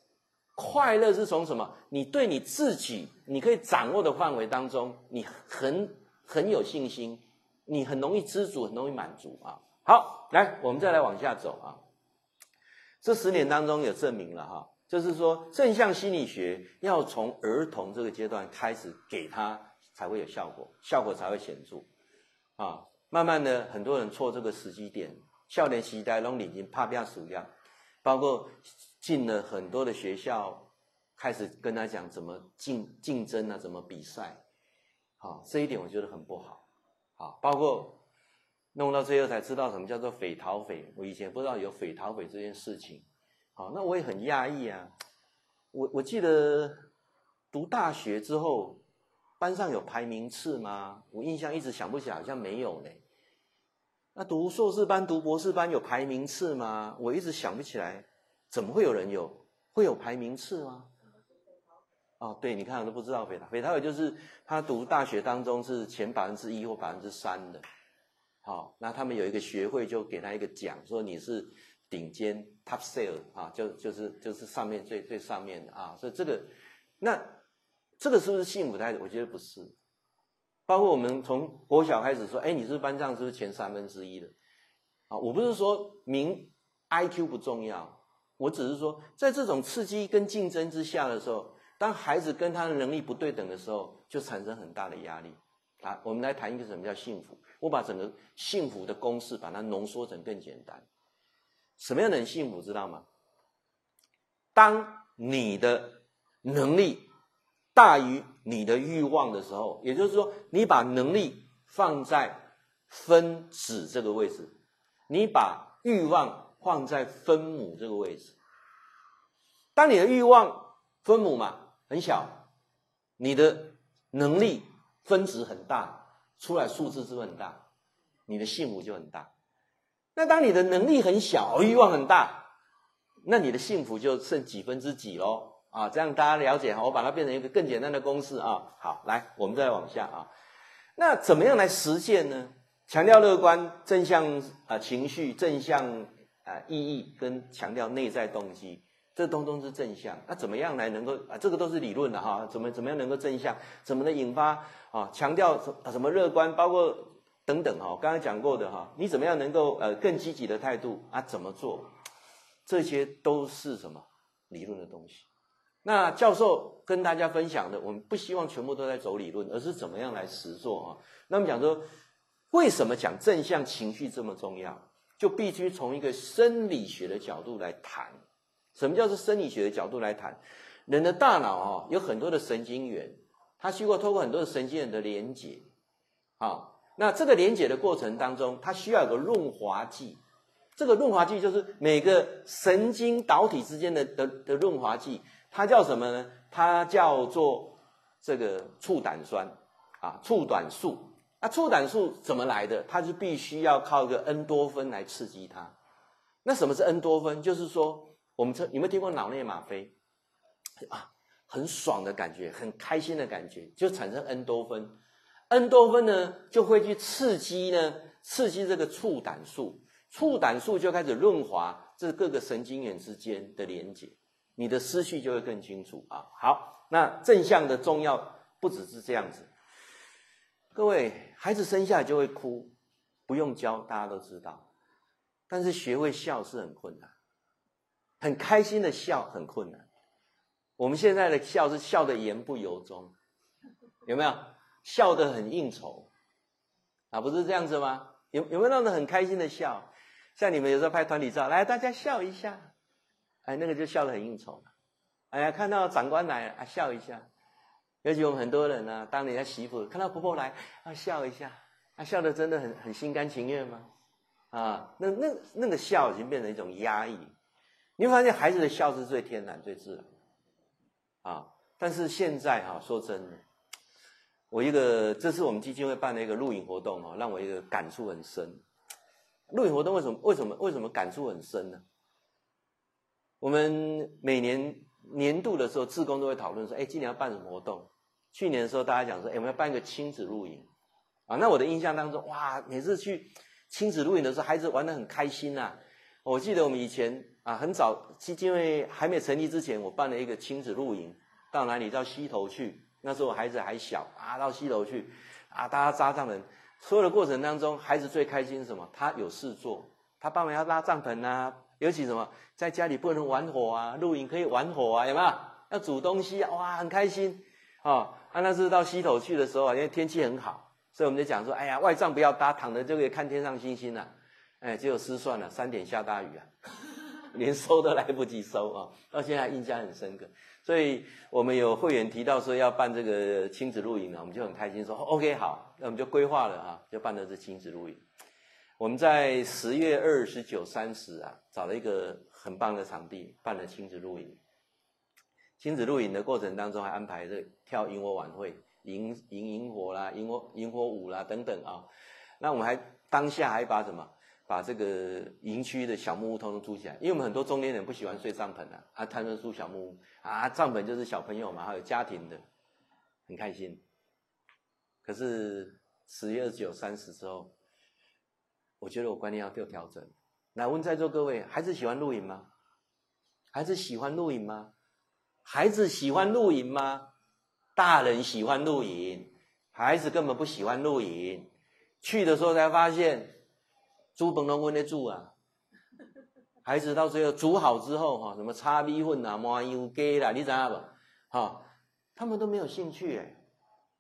Speaker 1: 快乐是从什么？你对你自己，你可以掌握的范围当中，你很很有信心，你很容易知足，很容易满足啊。好，来，我们再来往下走啊。这十年当中有证明了哈，就是说正向心理学要从儿童这个阶段开始给他，才会有效果，效果才会显著。啊。慢慢的，很多人错这个时机点，少年时代拢已经拍拼输掉，包括进了很多的学校，开始跟他讲怎么竞竞争啊，怎么比赛，好，这一点我觉得很不好，好，包括弄到最后才知道什么叫做匪逃匪，我以前不知道有匪逃匪这件事情，好，那我也很讶异啊，我我记得读大学之后，班上有排名次吗？我印象一直想不起来，好像没有呢。那读硕士班、读博士班有排名次吗？我一直想不起来，怎么会有人有会有排名次吗？哦，对，你看我都不知道，北大，北大也就是他读大学当中是前百分之一或百分之三的，好，那他们有一个学会就给他一个奖，说你是顶尖 top sale 啊，就就是就是上面最最上面的啊，所以这个那这个是不是幸福的？我觉得不是。包括我们从国小开始说，哎，你是班上是不是前三分之一的？啊，我不是说名 IQ 不重要，我只是说，在这种刺激跟竞争之下的时候，当孩子跟他的能力不对等的时候，就产生很大的压力。啊，我们来谈一个什么叫幸福？我把整个幸福的公式把它浓缩成更简单。什么样的人幸福，知道吗？当你的能力。大于你的欲望的时候，也就是说，你把能力放在分子这个位置，你把欲望放在分母这个位置。当你的欲望分母嘛很小，你的能力分子很大，出来数字是不是很大？你的幸福就很大。那当你的能力很小，欲望很大，那你的幸福就剩几分之几喽？啊，这样大家了解哈，我把它变成一个更简单的公式啊。好，来，我们再往下啊。那怎么样来实现呢？强调乐观、正向啊情绪、正向啊意义，跟强调内在动机，这通通是正向。那怎么样来能够啊？这个都是理论的哈。怎么怎么样能够正向？怎么能引发啊？强调什什么乐观？包括等等哈，刚才讲过的哈。你怎么样能够呃更积极的态度啊？怎么做？这些都是什么理论的东西。那教授跟大家分享的，我们不希望全部都在走理论，而是怎么样来实做啊？那么讲说，为什么讲正向情绪这么重要？就必须从一个生理学的角度来谈。什么叫做生理学的角度来谈？人的大脑啊，有很多的神经元，它需要透过很多的神经元的连接。啊，那这个连接的过程当中，它需要有个润滑剂。这个润滑剂就是每个神经导体之间的的的润滑剂。它叫什么呢？它叫做这个促胆酸啊，促胆素。那促胆素怎么来的？它就必须要靠一个恩多酚来刺激它。那什么是恩多酚？就是说，我们这有没有听过脑内吗啡啊？很爽的感觉，很开心的感觉，就产生恩多酚。恩多芬呢，就会去刺激呢，刺激这个促胆素，促胆素就开始润滑这各个神经元之间的连接。你的思绪就会更清楚啊！好，那正向的重要不只是这样子。各位，孩子生下来就会哭，不用教，大家都知道。但是学会笑是很困难，很开心的笑很困难。我们现在的笑是笑得言不由衷，有没有？笑得很应酬啊？不是这样子吗？有有没有那种很开心的笑？像你们有时候拍团体照，来大家笑一下。哎，那个就笑得很应酬。哎呀，看到长官来啊，笑一下。尤其我们很多人呢、啊，当人家媳妇看到婆婆来啊，笑一下。啊，笑得真的很很心甘情愿吗？啊，那那那个笑已经变成一种压抑。你会发现孩子的笑是最天然、最自然。啊，但是现在哈、啊，说真的，我一个这是我们基金会办的一个录影活动哦，让我一个感触很深。录影活动为什么为什么为什么感触很深呢？我们每年年度的时候，志工都会讨论说：“哎，今年要办什么活动？”去年的时候，大家讲说：“哎，我们要办一个亲子露营。”啊，那我的印象当中，哇，每次去亲子露营的时候，孩子玩得很开心呐。我记得我们以前啊，很早基金会还没成立之前，我办了一个亲子露营，到哪里？到溪头去。那时候孩子还小啊，到西头去啊，大家扎帐篷。所有的过程当中，孩子最开心是什么？他有事做，他帮忙要拉帐篷啊。尤其什么，在家里不能玩火啊，露营可以玩火啊，有没有？要煮东西啊，哇，很开心啊！啊，那是到西头去的时候啊，因为天气很好，所以我们就讲说，哎呀，外帐不要搭，躺着就可以看天上星星了。哎，结果失算了，三点下大雨啊，连收都来不及收啊，到现在印象很深刻。所以我们有会员提到说要办这个亲子露营啊，我们就很开心说 OK 好，那我们就规划了啊，就办的是亲子露营。我们在十月二十九、三十啊，找了一个很棒的场地，办了亲子露营。亲子露营的过程当中，还安排这跳萤火晚会、迎迎萤火啦、萤火萤火舞啦等等啊。那我们还当下还把什么？把这个营区的小木屋通通租起来，因为我们很多中年人不喜欢睡帐篷啊，啊，他们住小木屋啊，帐篷就是小朋友嘛，还有家庭的，很开心。可是十月二十九、三十之后，我觉得我观念要做调整。来问在座各位，孩子喜欢露营吗？孩子喜欢露营吗？孩子喜欢露营吗？大人喜欢露营，孩子根本不喜欢露营。去的时候才发现。煮饭都温得煮啊，孩子到最后煮好之后哈，什么炒米粉啊、麻油鸡啦，你知道不？哈，他们都没有兴趣诶。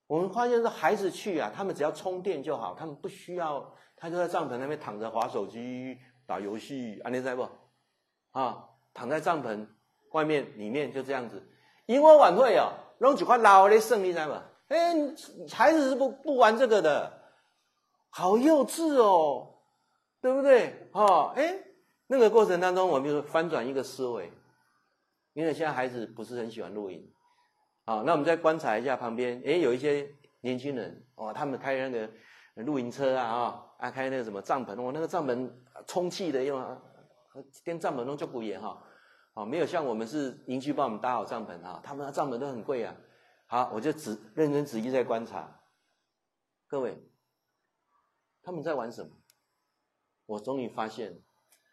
Speaker 1: 我们发现说孩子去啊，他们只要充电就好，他们不需要，他就在帐篷那边躺着滑手机、打游戏，啊，你知道不？啊，躺在帐篷外面、里面就这样子。萤火晚会哦，弄几块老的剩，你知道不？哎，孩子是不不玩这个的，好幼稚哦。对不对？哦，哎，那个过程当中，我们就翻转一个思维，因为现在孩子不是很喜欢露营，好，那我们再观察一下旁边，哎，有一些年轻人哦，他们开那个露营车啊，啊，开那个什么帐篷，哦，那个帐篷充气的用，跟帐篷都就不一样哈，哦，没有像我们是营区帮我们搭好帐篷啊，他们的帐篷都很贵啊，好，我就仔认真仔细在观察，各位，他们在玩什么？我终于发现，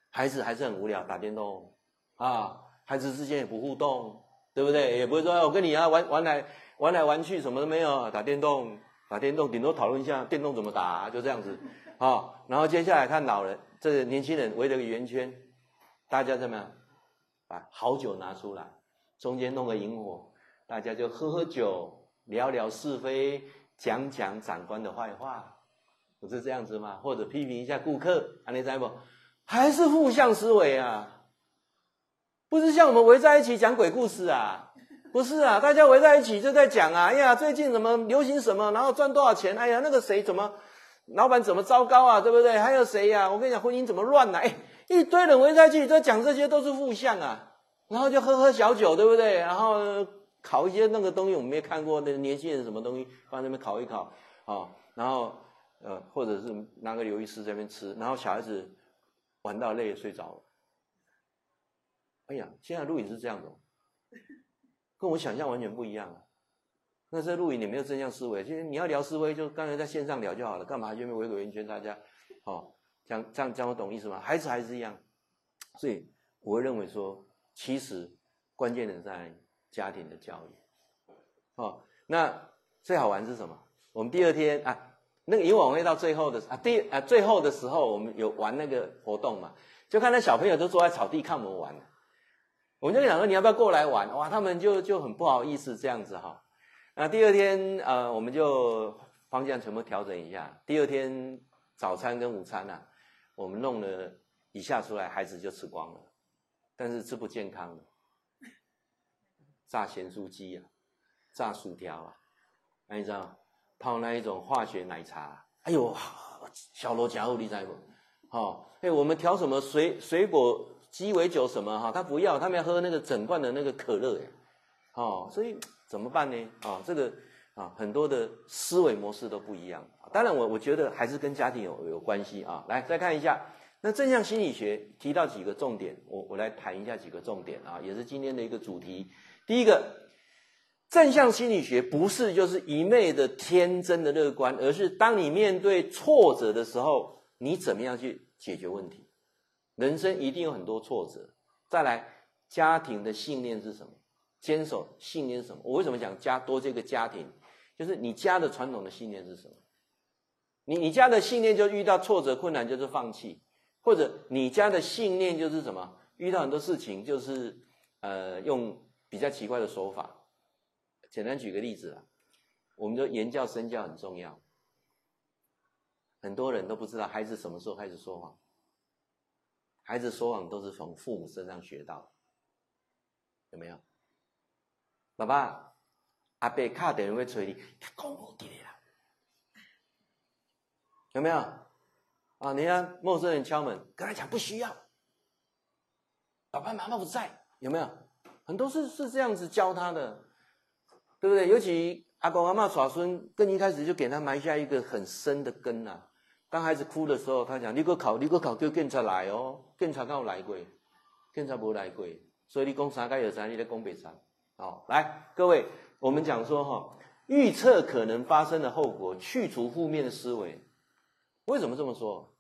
Speaker 1: 孩子还是很无聊，打电动啊，孩子之间也不互动，对不对？也不会说，我跟你啊玩玩来玩来玩去，什么都没有，打电动，打电动，顶多讨论一下电动怎么打，就这样子啊。然后接下来看老人，这个年轻人围了个圆圈，大家怎么样？把好酒拿出来，中间弄个萤火，大家就喝喝酒，聊聊是非，讲讲长官的坏话。不是这样子吗？或者批评一下顾客，啊，你知不？还是负向思维啊？不是像我们围在一起讲鬼故事啊？不是啊，大家围在一起就在讲啊，哎呀，最近怎么流行什么，然后赚多少钱？哎呀，那个谁怎么，老板怎么糟糕啊？对不对？还有谁呀？我跟你讲，婚姻怎么乱啊？哎，一堆人围在一起在讲这些都是负向啊，然后就喝喝小酒，对不对？然后烤一些那个东西，我们没看过那个年轻人什么东西放在那边烤一烤，啊，然后。呃，或者是拿个鱿鱼丝在那边吃，然后小孩子玩到累睡着了。哎呀，现在录影是这样的，跟我想象完全不一样啊。那在录影你没有正向思维，其实你要聊思维，就刚才在线上聊就好了，干嘛就围个圆圈大家？哦，这样这样这样我懂意思吗？孩子还是一样，所以我会认为说，其实关键的在家庭的教育。哦，那最好玩是什么？我们第二天啊。那个萤火晚会到最后的啊，第啊最后的时候，我们有玩那个活动嘛，就看那小朋友都坐在草地看我们玩，我们就想说你要不要过来玩？哇，他们就就很不好意思这样子哈。那第二天呃，我们就方向全部调整一下。第二天早餐跟午餐啊，我们弄了一下出来，孩子就吃光了，但是吃不健康的，炸咸酥鸡啊，炸薯条啊，那你知道？泡那一种化学奶茶，哎呦，小罗家伙你在不？好，哎，我们调什么水水果鸡尾酒什么哈？他不要，他们要喝那个整罐的那个可乐哎，哦，所以怎么办呢？啊，这个啊，很多的思维模式都不一样。当然我，我我觉得还是跟家庭有有关系啊。来，再看一下，那正向心理学提到几个重点，我我来谈一下几个重点啊，也是今天的一个主题。第一个。正向心理学不是就是一昧的天真的乐观，而是当你面对挫折的时候，你怎么样去解决问题？人生一定有很多挫折。再来，家庭的信念是什么？坚守信念是什么？我为什么讲家多这个家庭？就是你家的传统的信念是什么？你你家的信念就遇到挫折困难就是放弃，或者你家的信念就是什么？遇到很多事情就是呃用比较奇怪的手法。简单举个例子啊，我们说言教身教很重要，很多人都不知道孩子什么时候开始说谎，孩子说谎都是从父母身上学到的，有没有？爸爸，阿伯卡电话催你，他讲无的啦，有没有？啊，你看陌生人敲门，跟他讲不需要，爸爸妈妈不在，有没有？很多是是这样子教他的，对不对？尤其阿公阿嬷耍孙，更一开始就给他埋下一个很深的根呐、啊。当孩子哭的时候，他讲：“你给我考，你个考，叫警察来哦，警察刚有来过，警察没来过，所以你讲啥该有啥，你在讲别啥。”好，来各位，我们讲说哈，预测可能发生的后果，去除负面的思维。为什么这么说？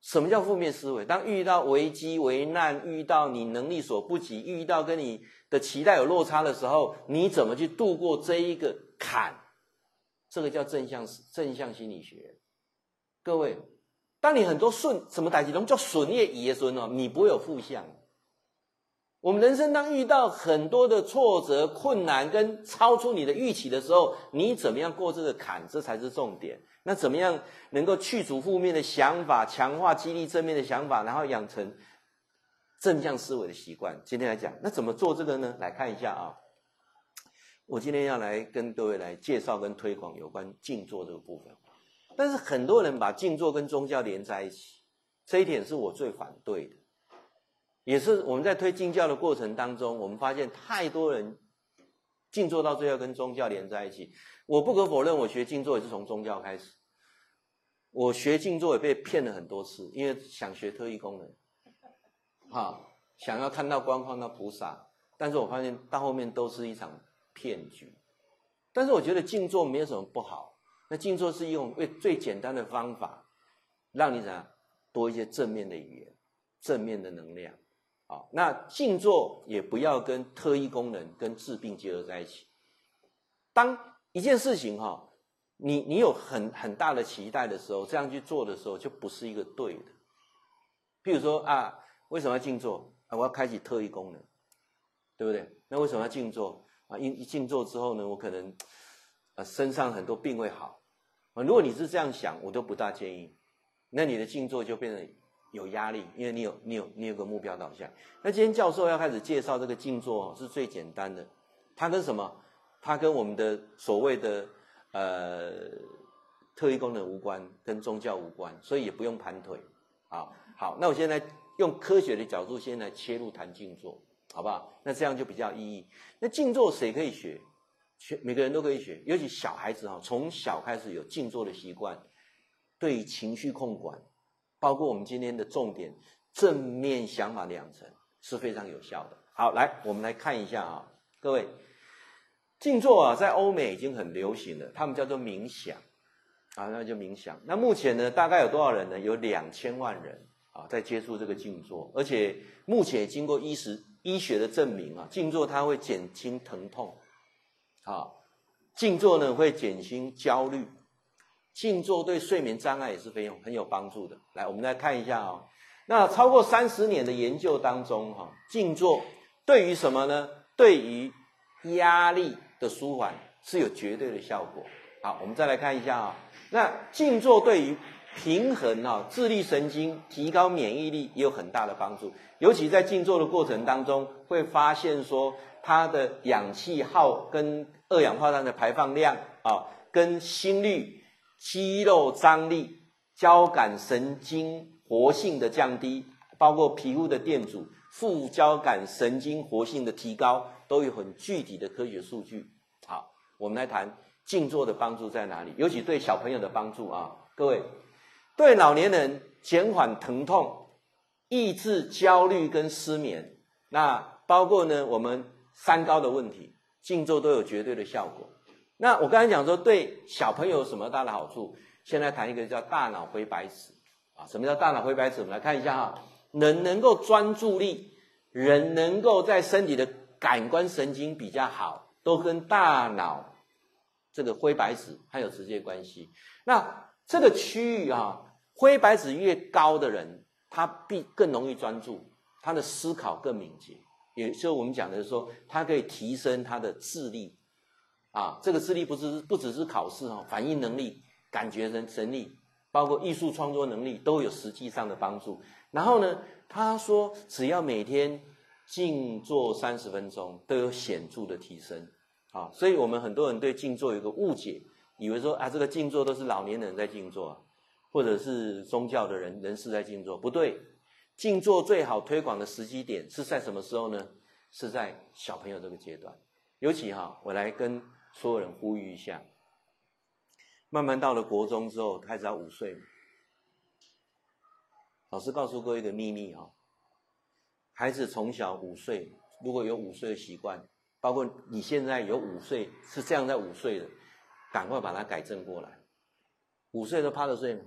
Speaker 1: 什么叫负面思维？当遇到危机、危难，遇到你能力所不及，遇到跟你的期待有落差的时候，你怎么去度过这一个坎？这个叫正向正向心理学。各位，当你很多顺什么代志拢叫顺业爷孙哦，你不会有负向。我们人生当遇到很多的挫折、困难跟超出你的预期的时候，你怎么样过这个坎？这才是重点。那怎么样能够去除负面的想法，强化激励正面的想法，然后养成正向思维的习惯？今天来讲，那怎么做这个呢？来看一下啊，我今天要来跟各位来介绍跟推广有关静坐这个部分。但是很多人把静坐跟宗教连在一起，这一点是我最反对的，也是我们在推静教的过程当中，我们发现太多人静坐到最后跟宗教连在一起。我不可否认，我学静坐也是从宗教开始，我学静坐也被骗了很多次，因为想学特异功能，哈，想要看到光看到菩萨，但是我发现到后面都是一场骗局。但是我觉得静坐没有什么不好。那静坐是用最最简单的方法，让你怎样多一些正面的语言、正面的能量。好，那静坐也不要跟特异功能、跟治病结合在一起。当一件事情哈，你你有很很大的期待的时候，这样去做的时候，就不是一个对的。譬如说啊，为什么要静坐啊？我要开启特异功能，对不对？那为什么要静坐啊？一一静坐之后呢，我可能啊身上很多病会好啊。如果你是这样想，我都不大建议。那你的静坐就变得有压力，因为你有你有你有个目标导向。那今天教授要开始介绍这个静坐是最简单的，它跟什么？它跟我们的所谓的呃特异功能无关，跟宗教无关，所以也不用盘腿。好，好，那我现在用科学的角度先来切入谈静坐，好不好？那这样就比较有意义。那静坐谁可以学？学每个人都可以学，尤其小孩子哈，从小开始有静坐的习惯，对于情绪控管，包括我们今天的重点正面想法的养成是非常有效的。好，来我们来看一下啊，各位，静坐啊，在欧美已经很流行了，他们叫做冥想啊，那就冥想。那目前呢，大概有多少人呢？有两千万人啊，在接触这个静坐，而且目前经过医师医学的证明啊，静坐它会减轻疼痛。好，静坐呢会减轻焦虑，静坐对睡眠障碍也是非常很有帮助的。来，我们来看一下啊、那超过三十年的研究当中，哈，静坐对于什么呢？对于压力的舒缓是有绝对的效果。好，我们再来看一下啊、那静坐对于平衡啊、自律神经、提高免疫力也有很大的帮助。尤其在静坐的过程当中，会发现说它的氧气耗跟二氧化碳的排放量啊，跟心率、肌肉张力、交感神经活性的降低，包括皮肤的电阻、副交感神经活性的提高，都有很具体的科学数据。好，我们来谈静坐的帮助在哪里？尤其对小朋友的帮助啊，各位，对老年人减缓疼痛、抑制焦虑跟失眠，那包括呢我们三高的问题。静坐都有绝对的效果。那我刚才讲说，对小朋友有什么大的好处？先来谈一个叫大脑灰白质啊。什么叫大脑灰白质？我们来看一下哈。人能够专注力，人能够在身体的感官神经比较好，都跟大脑这个灰白质还有直接关系。那这个区域啊，灰白质越高的人，他必更容易专注，他的思考更敏捷。也就是我们讲的是说，他可以提升他的智力，啊，这个智力不是不只是考试哈，反应能力、感觉能能力，包括艺术创作能力都有实际上的帮助。然后呢，他说只要每天静坐三十分钟，都有显著的提升啊。所以我们很多人对静坐有一个误解，以为说啊，这个静坐都是老年人在静坐，或者是宗教的人人士在静坐，不对。静坐最好推广的时机点是在什么时候呢？是在小朋友这个阶段，尤其哈，我来跟所有人呼吁一下。慢慢到了国中之后，开始要午睡。老师告诉各位一个秘密哈，孩子从小午睡，如果有午睡的习惯，包括你现在有午睡是这样在午睡的，赶快把它改正过来。午睡都趴着睡吗？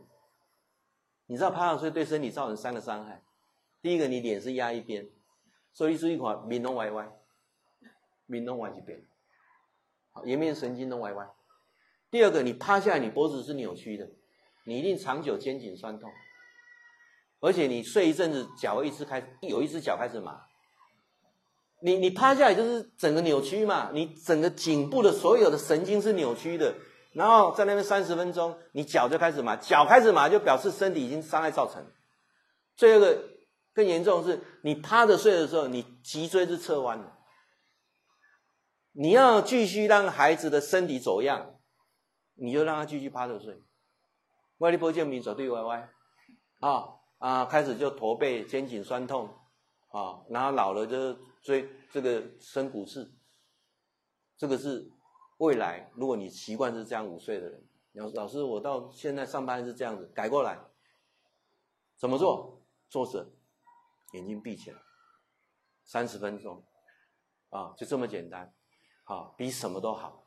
Speaker 1: 你知道趴着睡对身体造成三个伤害。第一个，你脸是压一边，所以注意看，面拢歪歪，面拢歪一边，好，颜面神经都歪歪。第二个，你趴下来，你脖子是扭曲的，你一定长久肩颈酸痛，而且你睡一阵子，脚一直开始，有一只脚开始麻。你你趴下来就是整个扭曲嘛，你整个颈部的所有的神经是扭曲的，然后在那边三十分钟，你脚就开始麻，脚开始麻就表示身体已经伤害造成。最后一个更严重是，你趴着睡的时候，你脊椎是侧弯的，你要继续让孩子的身体走样。你就让他继续趴着睡，歪里脖肩明，左对歪歪，啊啊，开始就驼背、肩颈酸痛，啊，然后老了就椎这个生骨刺，这个是未来如果你习惯是这样午睡的人，老老师，我到现在上班是这样子，改过来，怎么做？坐着，眼睛闭起来，三十分钟，啊，就这么简单，好，比什么都好，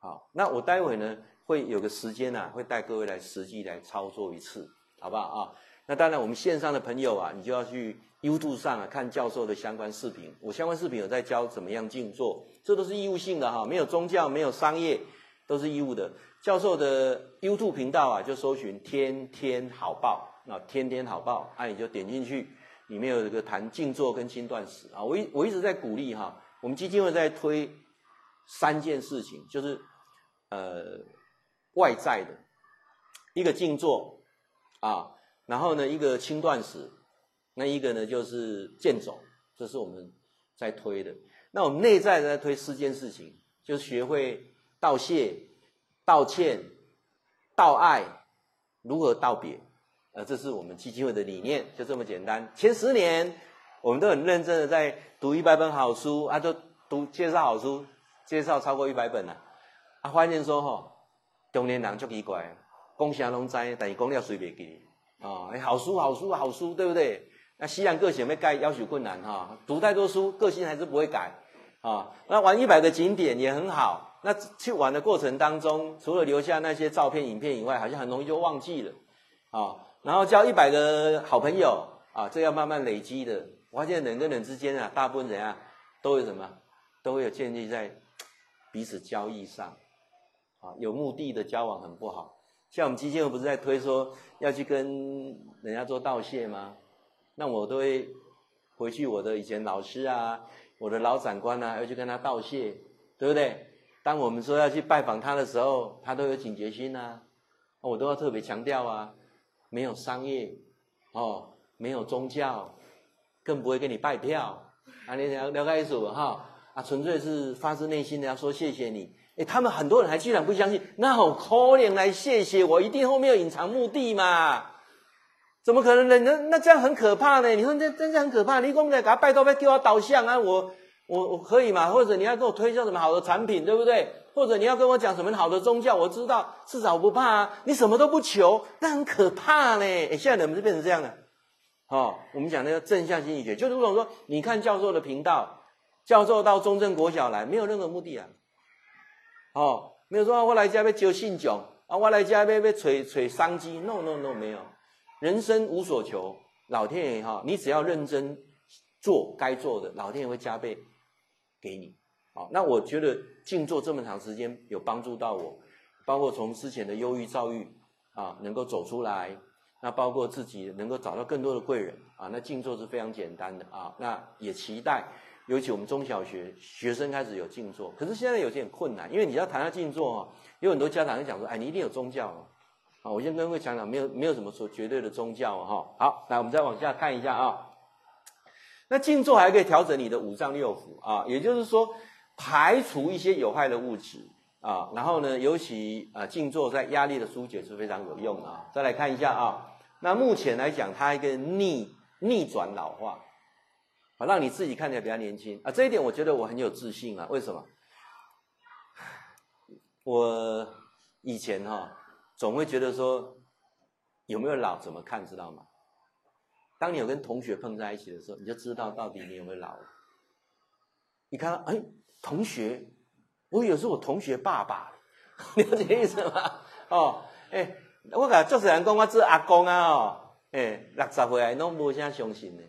Speaker 1: 好，那我待会呢？会有个时间啊，会带各位来实际来操作一次，好不好啊？那当然，我们线上的朋友啊，你就要去 YouTube 上啊看教授的相关视频。我相关视频有在教怎么样静坐，这都是义务性的哈，没有宗教，没有商业，都是义务的。教授的 YouTube 频道啊，就搜寻“天天好报”，啊，“天天好报”，啊，你就点进去，里面有一个谈静坐跟轻断食啊。我一我一直在鼓励哈，我们基金会在推三件事情，就是呃。外在的一个静坐啊，然后呢，一个轻断食，那一个呢就是健走，这是我们在推的。那我们内在在推四件事情，就是学会道谢、道歉、道爱，如何道别。呃，这是我们基金会的理念，就这么简单。前十年我们都很认真的在读一百本好书啊，就读介绍好书，介绍超过一百本了啊，发现说哈。中年人就奇怪，讲啥拢知，但是讲了谁袂记啊？好书，好书，好书，对不对？那西洋个性要改，要求困难哈。读太多书，个性还是不会改啊。那玩一百个景点也很好。那去玩的过程当中，除了留下那些照片、影片以外，好像很容易就忘记了啊。然后交一百个好朋友啊，这要慢慢累积的。我发现人跟人之间啊，大部分人啊，都有什么？都会有建立在彼此交易上。啊，有目的的交往很不好。像我们基金会不是在推说要去跟人家做道谢吗？那我都会回去我的以前老师啊，我的老长官啊，要去跟他道谢，对不对？当我们说要去拜访他的时候，他都有警觉心啊，我都要特别强调啊，没有商业，哦，没有宗教，更不会跟你拜票。啊，你了了解意思哈？啊，纯粹是发自内心的要说谢谢你。诶，他们很多人还居然不相信，那好可怜来谢谢我，一定后面有隐藏目的嘛？怎么可能呢？那那这样很可怕呢？你说这真是很可怕。你公在给他拜托拜，给我导向啊，我我我可以嘛？或者你要跟我推销什么好的产品，对不对？或者你要跟我讲什么好的宗教，我知道，至少不怕啊。你什么都不求，那很可怕呢。诶，现在人们就变成这样了。哦，我们讲那个正向心理学，就是如果说你看教授的频道，教授到中正国小来，没有任何目的啊。哦，没有说我来家要交信众啊，我来家要要找找商机，no no no，没有，人生无所求，老天爷哈，你只要认真做该做的，老天爷会加倍给你。好，那我觉得静坐这么长时间有帮助到我，包括从之前的忧郁躁郁啊，能够走出来，那包括自己能够找到更多的贵人啊，那静坐是非常简单的啊，那也期待。尤其我们中小学学生开始有静坐，可是现在有些很困难，因为你要谈到静坐，有很多家长会讲说：“哎，你一定有宗教哦。”啊，我先跟各位讲讲，没有没有什么说绝对的宗教哈。好，来我们再往下看一下啊。那静坐还可以调整你的五脏六腑啊，也就是说排除一些有害的物质啊。然后呢，尤其啊，静坐在压力的疏解是非常有用的啊。再来看一下啊，那目前来讲，它一个逆逆转老化，好，让你自己看起来比较年轻啊。这一点我觉得我很有自信啊。为什么？我以前哈、总会觉得说有没有老怎么看，知道吗？当你有跟同学碰在一起的时候，你就知道到底你有没有老。你看，哎，同学，我有时候我同学爸爸，了解意思吗？哦，哎，我讲就是人讲我做阿公啊，哦，哎，六十岁都无啥相信的，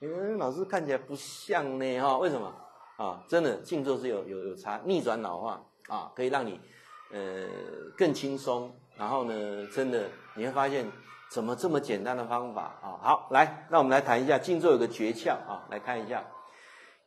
Speaker 1: 因为老师看起来不像呢，哈，为什么？啊，真的静坐是有有有差，逆转老化啊，可以让你呃更轻松，然后呢，真的你会发现。怎么这么简单的方法啊？好，来，那我们来谈一下静坐有个诀窍啊，来看一下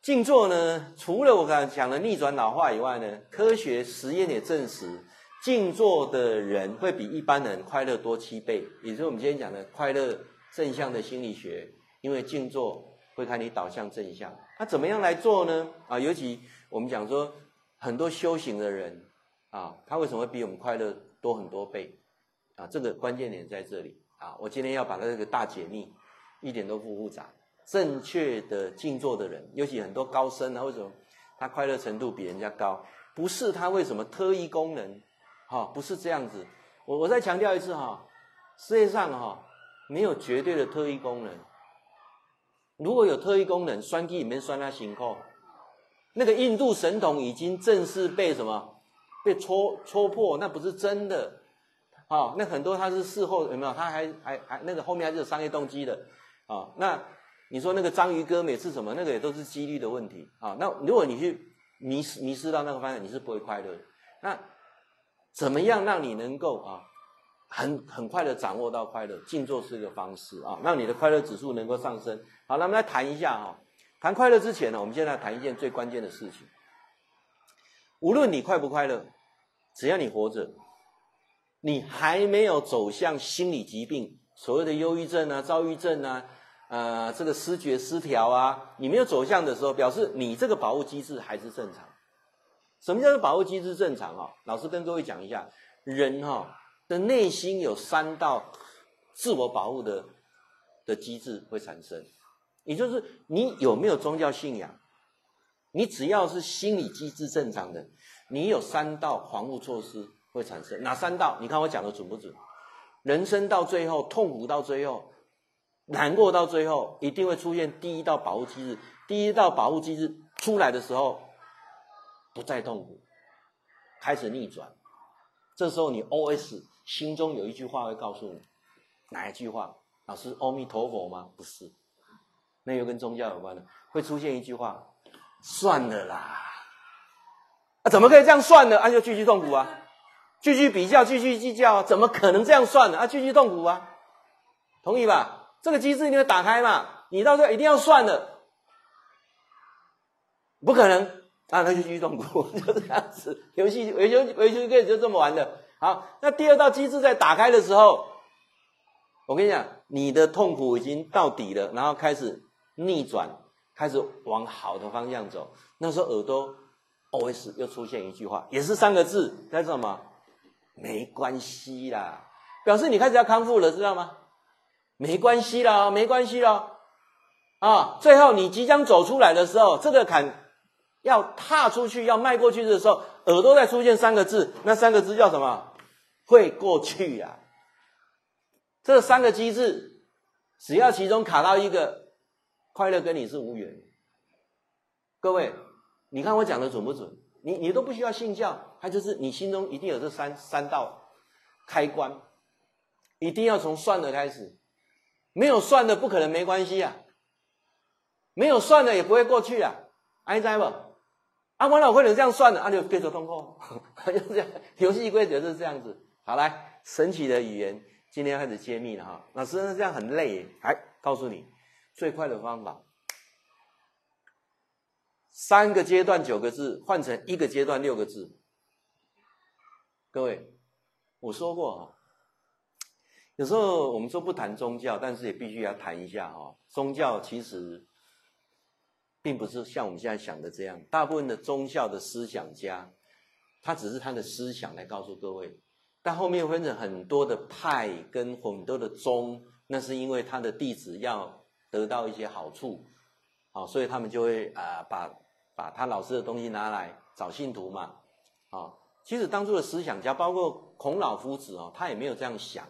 Speaker 1: 静坐呢，除了我刚才讲的逆转老化以外呢，科学实验也证实，静坐的人会比一般人快乐多七倍，也就是我们今天讲的快乐正向的心理学，因为静坐会看你导向正向。那怎么样来做呢？啊，尤其我们讲说很多修行的人啊，他为什么会比我们快乐多很多倍？啊，这个关键点在这里。啊，我今天要把它这个大解密，一点都不复杂。正确的静坐的人，尤其很多高僧啊，为什么他快乐程度比人家高？不是他为什么特异功能？哈，不是这样子。我我再强调一次哈，世界上哈没有绝对的特异功能。如果有特异功能，算计里面算他行扣。那个印度神童已经正式被什么被戳戳破，那不是真的。哦，那很多他是事后有没有？他还还还那个后面还是有商业动机的，啊、那你说那个章鱼哥每次什么那个也都是几率的问题啊、那如果你去迷失迷失到那个方向，你是不会快乐的。那怎么样让你能够啊很很快的掌握到快乐？静坐是一个方式啊，让你的快乐指数能够上升。好，那我们来谈一下哈、哦，谈快乐之前呢，我们现在谈一件最关键的事情。无论你快不快乐，只要你活着。你还没有走向心理疾病，所谓的忧郁症啊、躁郁症啊，呃，这个失觉失调啊，你没有走向的时候，表示你这个保护机制还是正常。什么叫做保护机制正常啊？老师跟各位讲一下，人哈的内心有三道自我保护的的机制会产生，也就是你有没有宗教信仰，你只要是心理机制正常的，你有三道防护措施。会产生哪三道？你看我讲的准不准？人生到最后，痛苦到最后，难过到最后，一定会出现第一道保护机制。第一道保护机制出来的时候，不再痛苦，开始逆转。这时候你 OS 心中有一句话会告诉你，哪一句话？老师，阿弥陀佛吗？不是，那又跟宗教有关的，会出现一句话：算了啦，啊，怎么可以这样算呢？啊，就继续痛苦啊。继续比较，继续计较，怎么可能这样算呢？啊，继续痛苦啊，同意吧？这个机制一定会打开嘛？你到时候一定要算的，不可能啊，那就继续痛苦，就这样子。游戏维修维修可以就这么玩的。好，那第二道机制在打开的时候，我跟你讲，你的痛苦已经到底了，然后开始逆转，开始往好的方向走。那时候耳朵 OS 又出现一句话，也是三个字，叫什么？没关系啦，表示你开始要康复了，知道吗？没关系啦，没关系啦，啊！最后你即将走出来的时候，这个坎要踏出去，要迈过去的时候，耳朵再出现三个字，那三个字叫什么？会过去呀。这三个机制，只要其中卡到一个，快乐跟你是无缘。各位，你看我讲的准不准？你你都不需要信教，他就是你心中一定有这三三道开关，一定要从算的开始，没有算的不可能没关系啊，没有算的也不会过去啊，安在不？啊，我老会能这样算的，啊，就继续通过，就这样，游戏规则是这样子。好，来，神奇的语言，今天开始揭秘了哈。老师这样很累，来告诉你最快的方法。三个阶段九个字换成一个阶段六个字。各位，我说过哈，有时候我们说不谈宗教，但是也必须要谈一下哈。宗教其实并不是像我们现在想的这样。大部分的宗教的思想家，他只是他的思想来告诉各位，但后面分成很多的派跟很多的宗，那是因为他的弟子要得到一些好处，好，所以他们就会啊、把把他老师的东西拿来找信徒嘛，啊，其实当初的思想家，包括孔老夫子哦，他也没有这样想，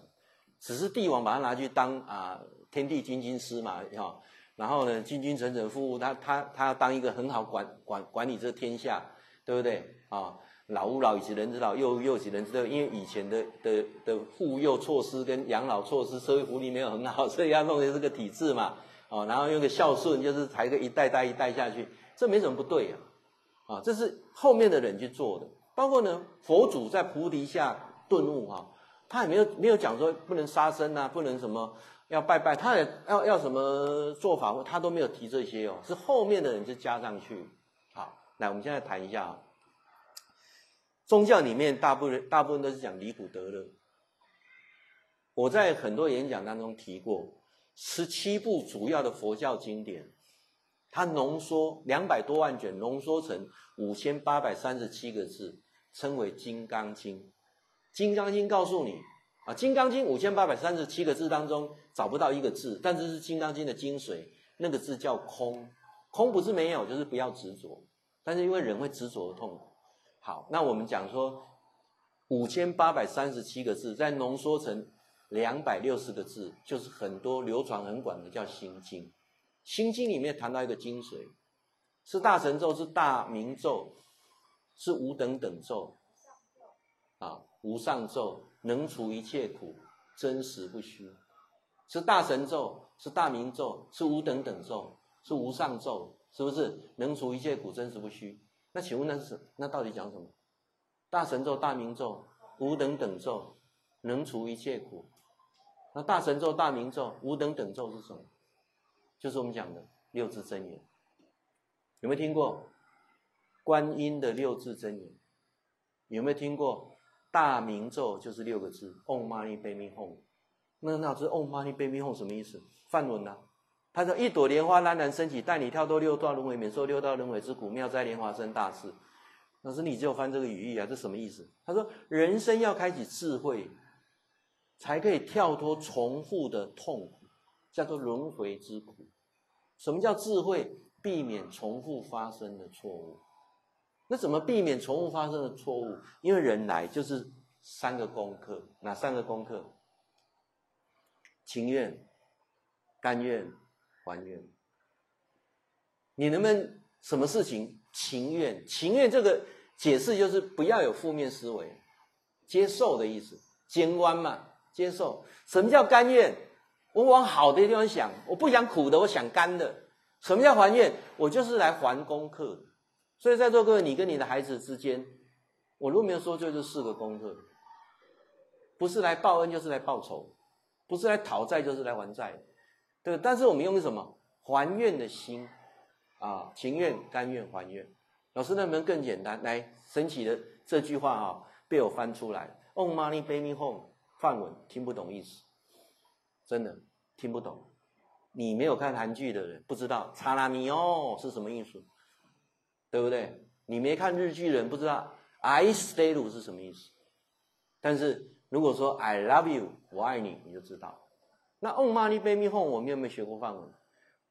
Speaker 1: 只是帝王把他拿去当啊、天地君君师嘛，哈。然后呢，君君臣臣父父，他他他要当一个很好管管管理这天下，对不对啊？老吾老以及人之老，幼吾幼及人之幼。因为以前的的的护幼措施跟养老措施，社会福利没有很好，所以要弄的这个体制嘛。哦，然后用个孝顺，就是才个一代代一代下去，这没什么不对啊。啊，这是后面的人去做的。包括呢，佛祖在菩提下顿悟哈，他也没有没有讲说不能杀生啊，不能什么。要拜拜，他也要要什么做法，他都没有提这些哦，是后面的人就加上去。好，来，我们现在谈一下，宗教里面大部分大部分都是讲离苦得乐。我在很多演讲当中提过，十七部主要的佛教经典，它浓缩两百多万卷，浓缩成五千八百三十七个字，称为《金刚经》。《金刚经》告诉你。啊，《金刚经》五千八百三十七个字当中找不到一个字，但这是《金刚经》的精髓，那个字叫空。空不是没有，就是不要执着。但是因为人会执着而痛苦。好，那我们讲说五千八百三十七个字，再浓缩成两百六十个字，就是很多流传很广的叫《心经》。《心经》里面谈到一个精髓，是大神咒，是大明咒，是无等等咒，啊，无上咒。能除一切苦，真实不虚，是大神咒，是大明咒，是无等等咒，是无上咒，是不是？能除一切苦，真实不虚。那请问那是那到底讲什么？大神咒、大明咒、无等等咒，能除一切苦。那大神咒、大明咒、无等等咒是什么？就是我们讲的六字真言。有没有听过观音的六字真言？有没有听过？大明咒就是六个字，Om Mani p a m e Hum。那那这 Om Mani p a m e Hum 什么意思？梵文呢、啊？他说：“一朵莲花冉冉升起，带你跳脱六道轮回，免受六道轮回之苦，妙哉莲花生大士。”老师，你只有翻这个语义啊？这什么意思？他说：“人生要开启智慧，才可以跳脱重复的痛苦，叫做轮回之苦。什么叫智慧？避免重复发生的错误。”那怎么避免重复发生的错误？因为人来就是三个功课，哪三个功课？情愿、甘愿、还愿。你能不能什么事情情愿？情愿这个解释就是不要有负面思维，接受的意思，肩弯嘛，接受。什么叫甘愿？我往好的地方想，我不想苦的，我想甘的。什么叫还愿？我就是来还功课。所以在座各位，你跟你的孩子之间，我如果没有说错，就四个功课，不是来报恩就是来报仇，不是来讨债就是来还债，对。但是我们用什么还愿的心啊？情愿、甘愿、还愿。老师，能不能更简单？来，神奇的这句话啊，被我翻出来。Om Mani Padme home 梵文听不懂意思，真的听不懂。你没有看韩剧的人不知道查拉米哦是什么意思。对不对？你没看日剧人不知道 I stay 是什么意思，但是如果说 I love you 我爱你，你就知道。那 Om Mani Padme Hum 我们有没有学过梵文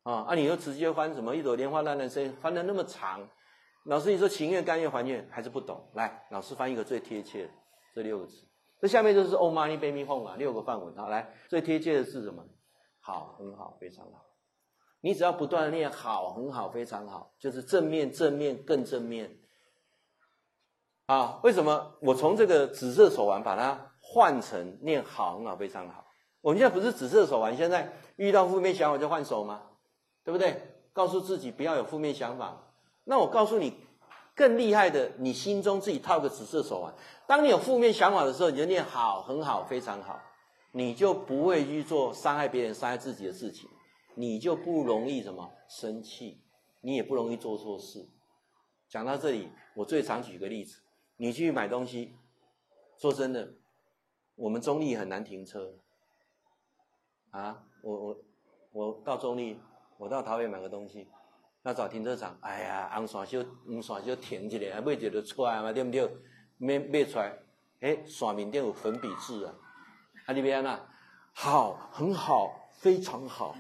Speaker 1: 啊？啊，你又直接翻什么一朵莲花冉冉升，翻的那么长。老师，你说情愿、甘愿、还愿还是不懂？来，老师翻一个最贴切的这六个字。这下面就是 Om Mani Padme Hum 啊，六个范文。好，来最贴切的是什么？好，很好，非常好。你只要不断的念好，很好，非常好，就是正面，正面，更正面。啊，为什么我从这个紫色手环把它换成念好，很好，非常好？我们现在不是紫色手环，现在遇到负面想法就换手吗？对不对？告诉自己不要有负面想法。那我告诉你，更厉害的，你心中自己套个紫色手环，当你有负面想法的时候，你就念好，很好，非常好，你就不会去做伤害别人、伤害自己的事情。你就不容易什么生气，你也不容易做错事。讲到这里，我最常举个例子：你去买东西，说真的，我们中立很难停车。啊，我我我到中立，我到桃园买个东西，那找停车场，哎呀，红线就红线就停起来，还买一个出来嘛，对不对？买买出来，哎，线面顶有粉笔字啊，啊，你别啊，好，很好，非常好。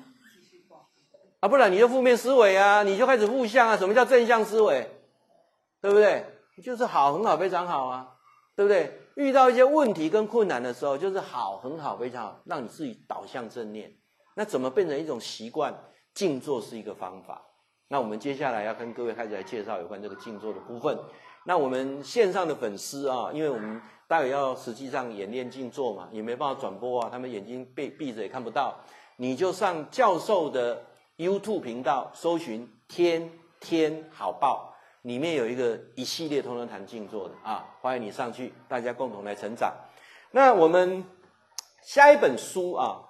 Speaker 1: 啊，不然你就负面思维啊，你就开始负向啊。什么叫正向思维？对不对？就是好，很好，非常好啊，对不对？遇到一些问题跟困难的时候，就是好，很好，非常好，让你自己导向正念。那怎么变成一种习惯？静坐是一个方法。那我们接下来要跟各位开始来介绍有关这个静坐的部分。那我们线上的粉丝啊，因为我们待会要实际上演练静坐嘛，也没办法转播啊，他们眼睛被闭着也看不到，你就上教授的。YouTube 频道搜寻天天好报，里面有一个一系列通通谈静坐的啊，欢迎你上去，大家共同来成长。那我们下一本书啊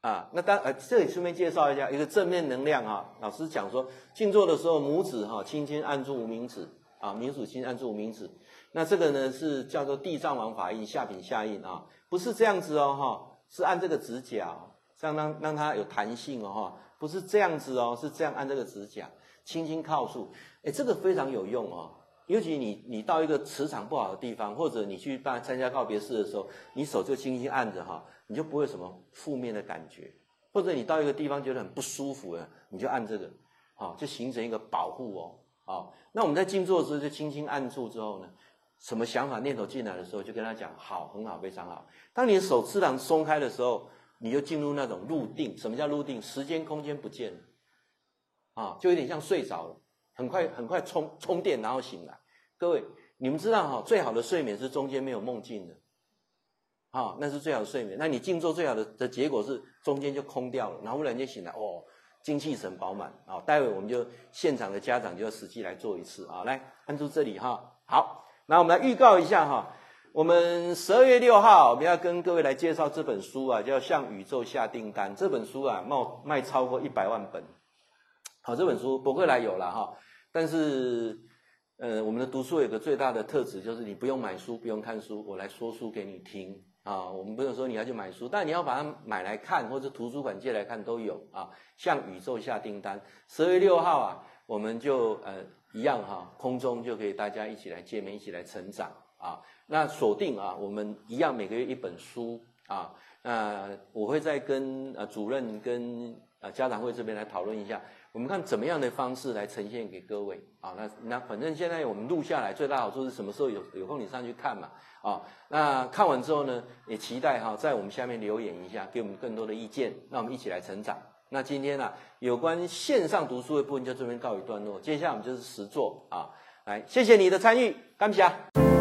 Speaker 1: 啊，那当呃这里顺便介绍一下一个正面能量啊。老师讲说，静坐的时候拇指哈轻轻按住无名指啊，拇指轻按住无名指。那这个呢是叫做地藏王法印下品下印啊，不是这样子哦哈，是按这个指甲，这样让让它有弹性哦哈。不是这样子哦，是这样按这个指甲，轻轻靠住，诶，这个非常有用哦。尤其你你到一个磁场不好的地方，或者你去办参加告别式的时候，你手就轻轻按着哈，你就不会有什么负面的感觉。或者你到一个地方觉得很不舒服了，你就按这个，好，就形成一个保护哦。好，那我们在静坐的时候就轻轻按住之后呢，什么想法念头进来的时候，就跟他讲好，很好，非常好。当你的手自然松开的时候。你就进入那种入定，什么叫入定？时间空间不见了，啊，就有点像睡着了，很快很快充充电，然后醒来。各位，你们知道哈，最好的睡眠是中间没有梦境的，啊，那是最好的睡眠。那你静坐最好的的结果是中间就空掉了，然后忽然间醒来，哦，精气神饱满啊。待会我们就现场的家长就要实际来做一次啊，来按住这里哈。好，那我们来预告一下哈。我们十二月六号，我们要跟各位来介绍这本书啊，叫《向宇宙下订单》。这本书啊，卖卖超过一百万本。好，这本书博客来有了哈，但是，呃，我们的读书有个最大的特质，就是你不用买书，不用看书，我来说书给你听啊。我们不用说你要去买书，但你要把它买来看，或者图书馆借来看都有啊。向宇宙下订单，十月六号啊，我们就呃一样哈，空中就可以大家一起来见面，一起来成长啊。那锁定啊，我们一样每个月一本书啊。那我会再跟呃主任跟呃家长会这边来讨论一下，我们看怎么样的方式来呈现给各位啊。那那反正现在我们录下来，最大好处是什么时候有有空你上去看嘛啊。那看完之后呢，也期待哈在我们下面留言一下，给我们更多的意见，让我们一起来成长。那今天呢、啊，有关线上读书的部分就这边告一段落，接下来我们就是实作啊。来，谢谢你的参与，干皮啊。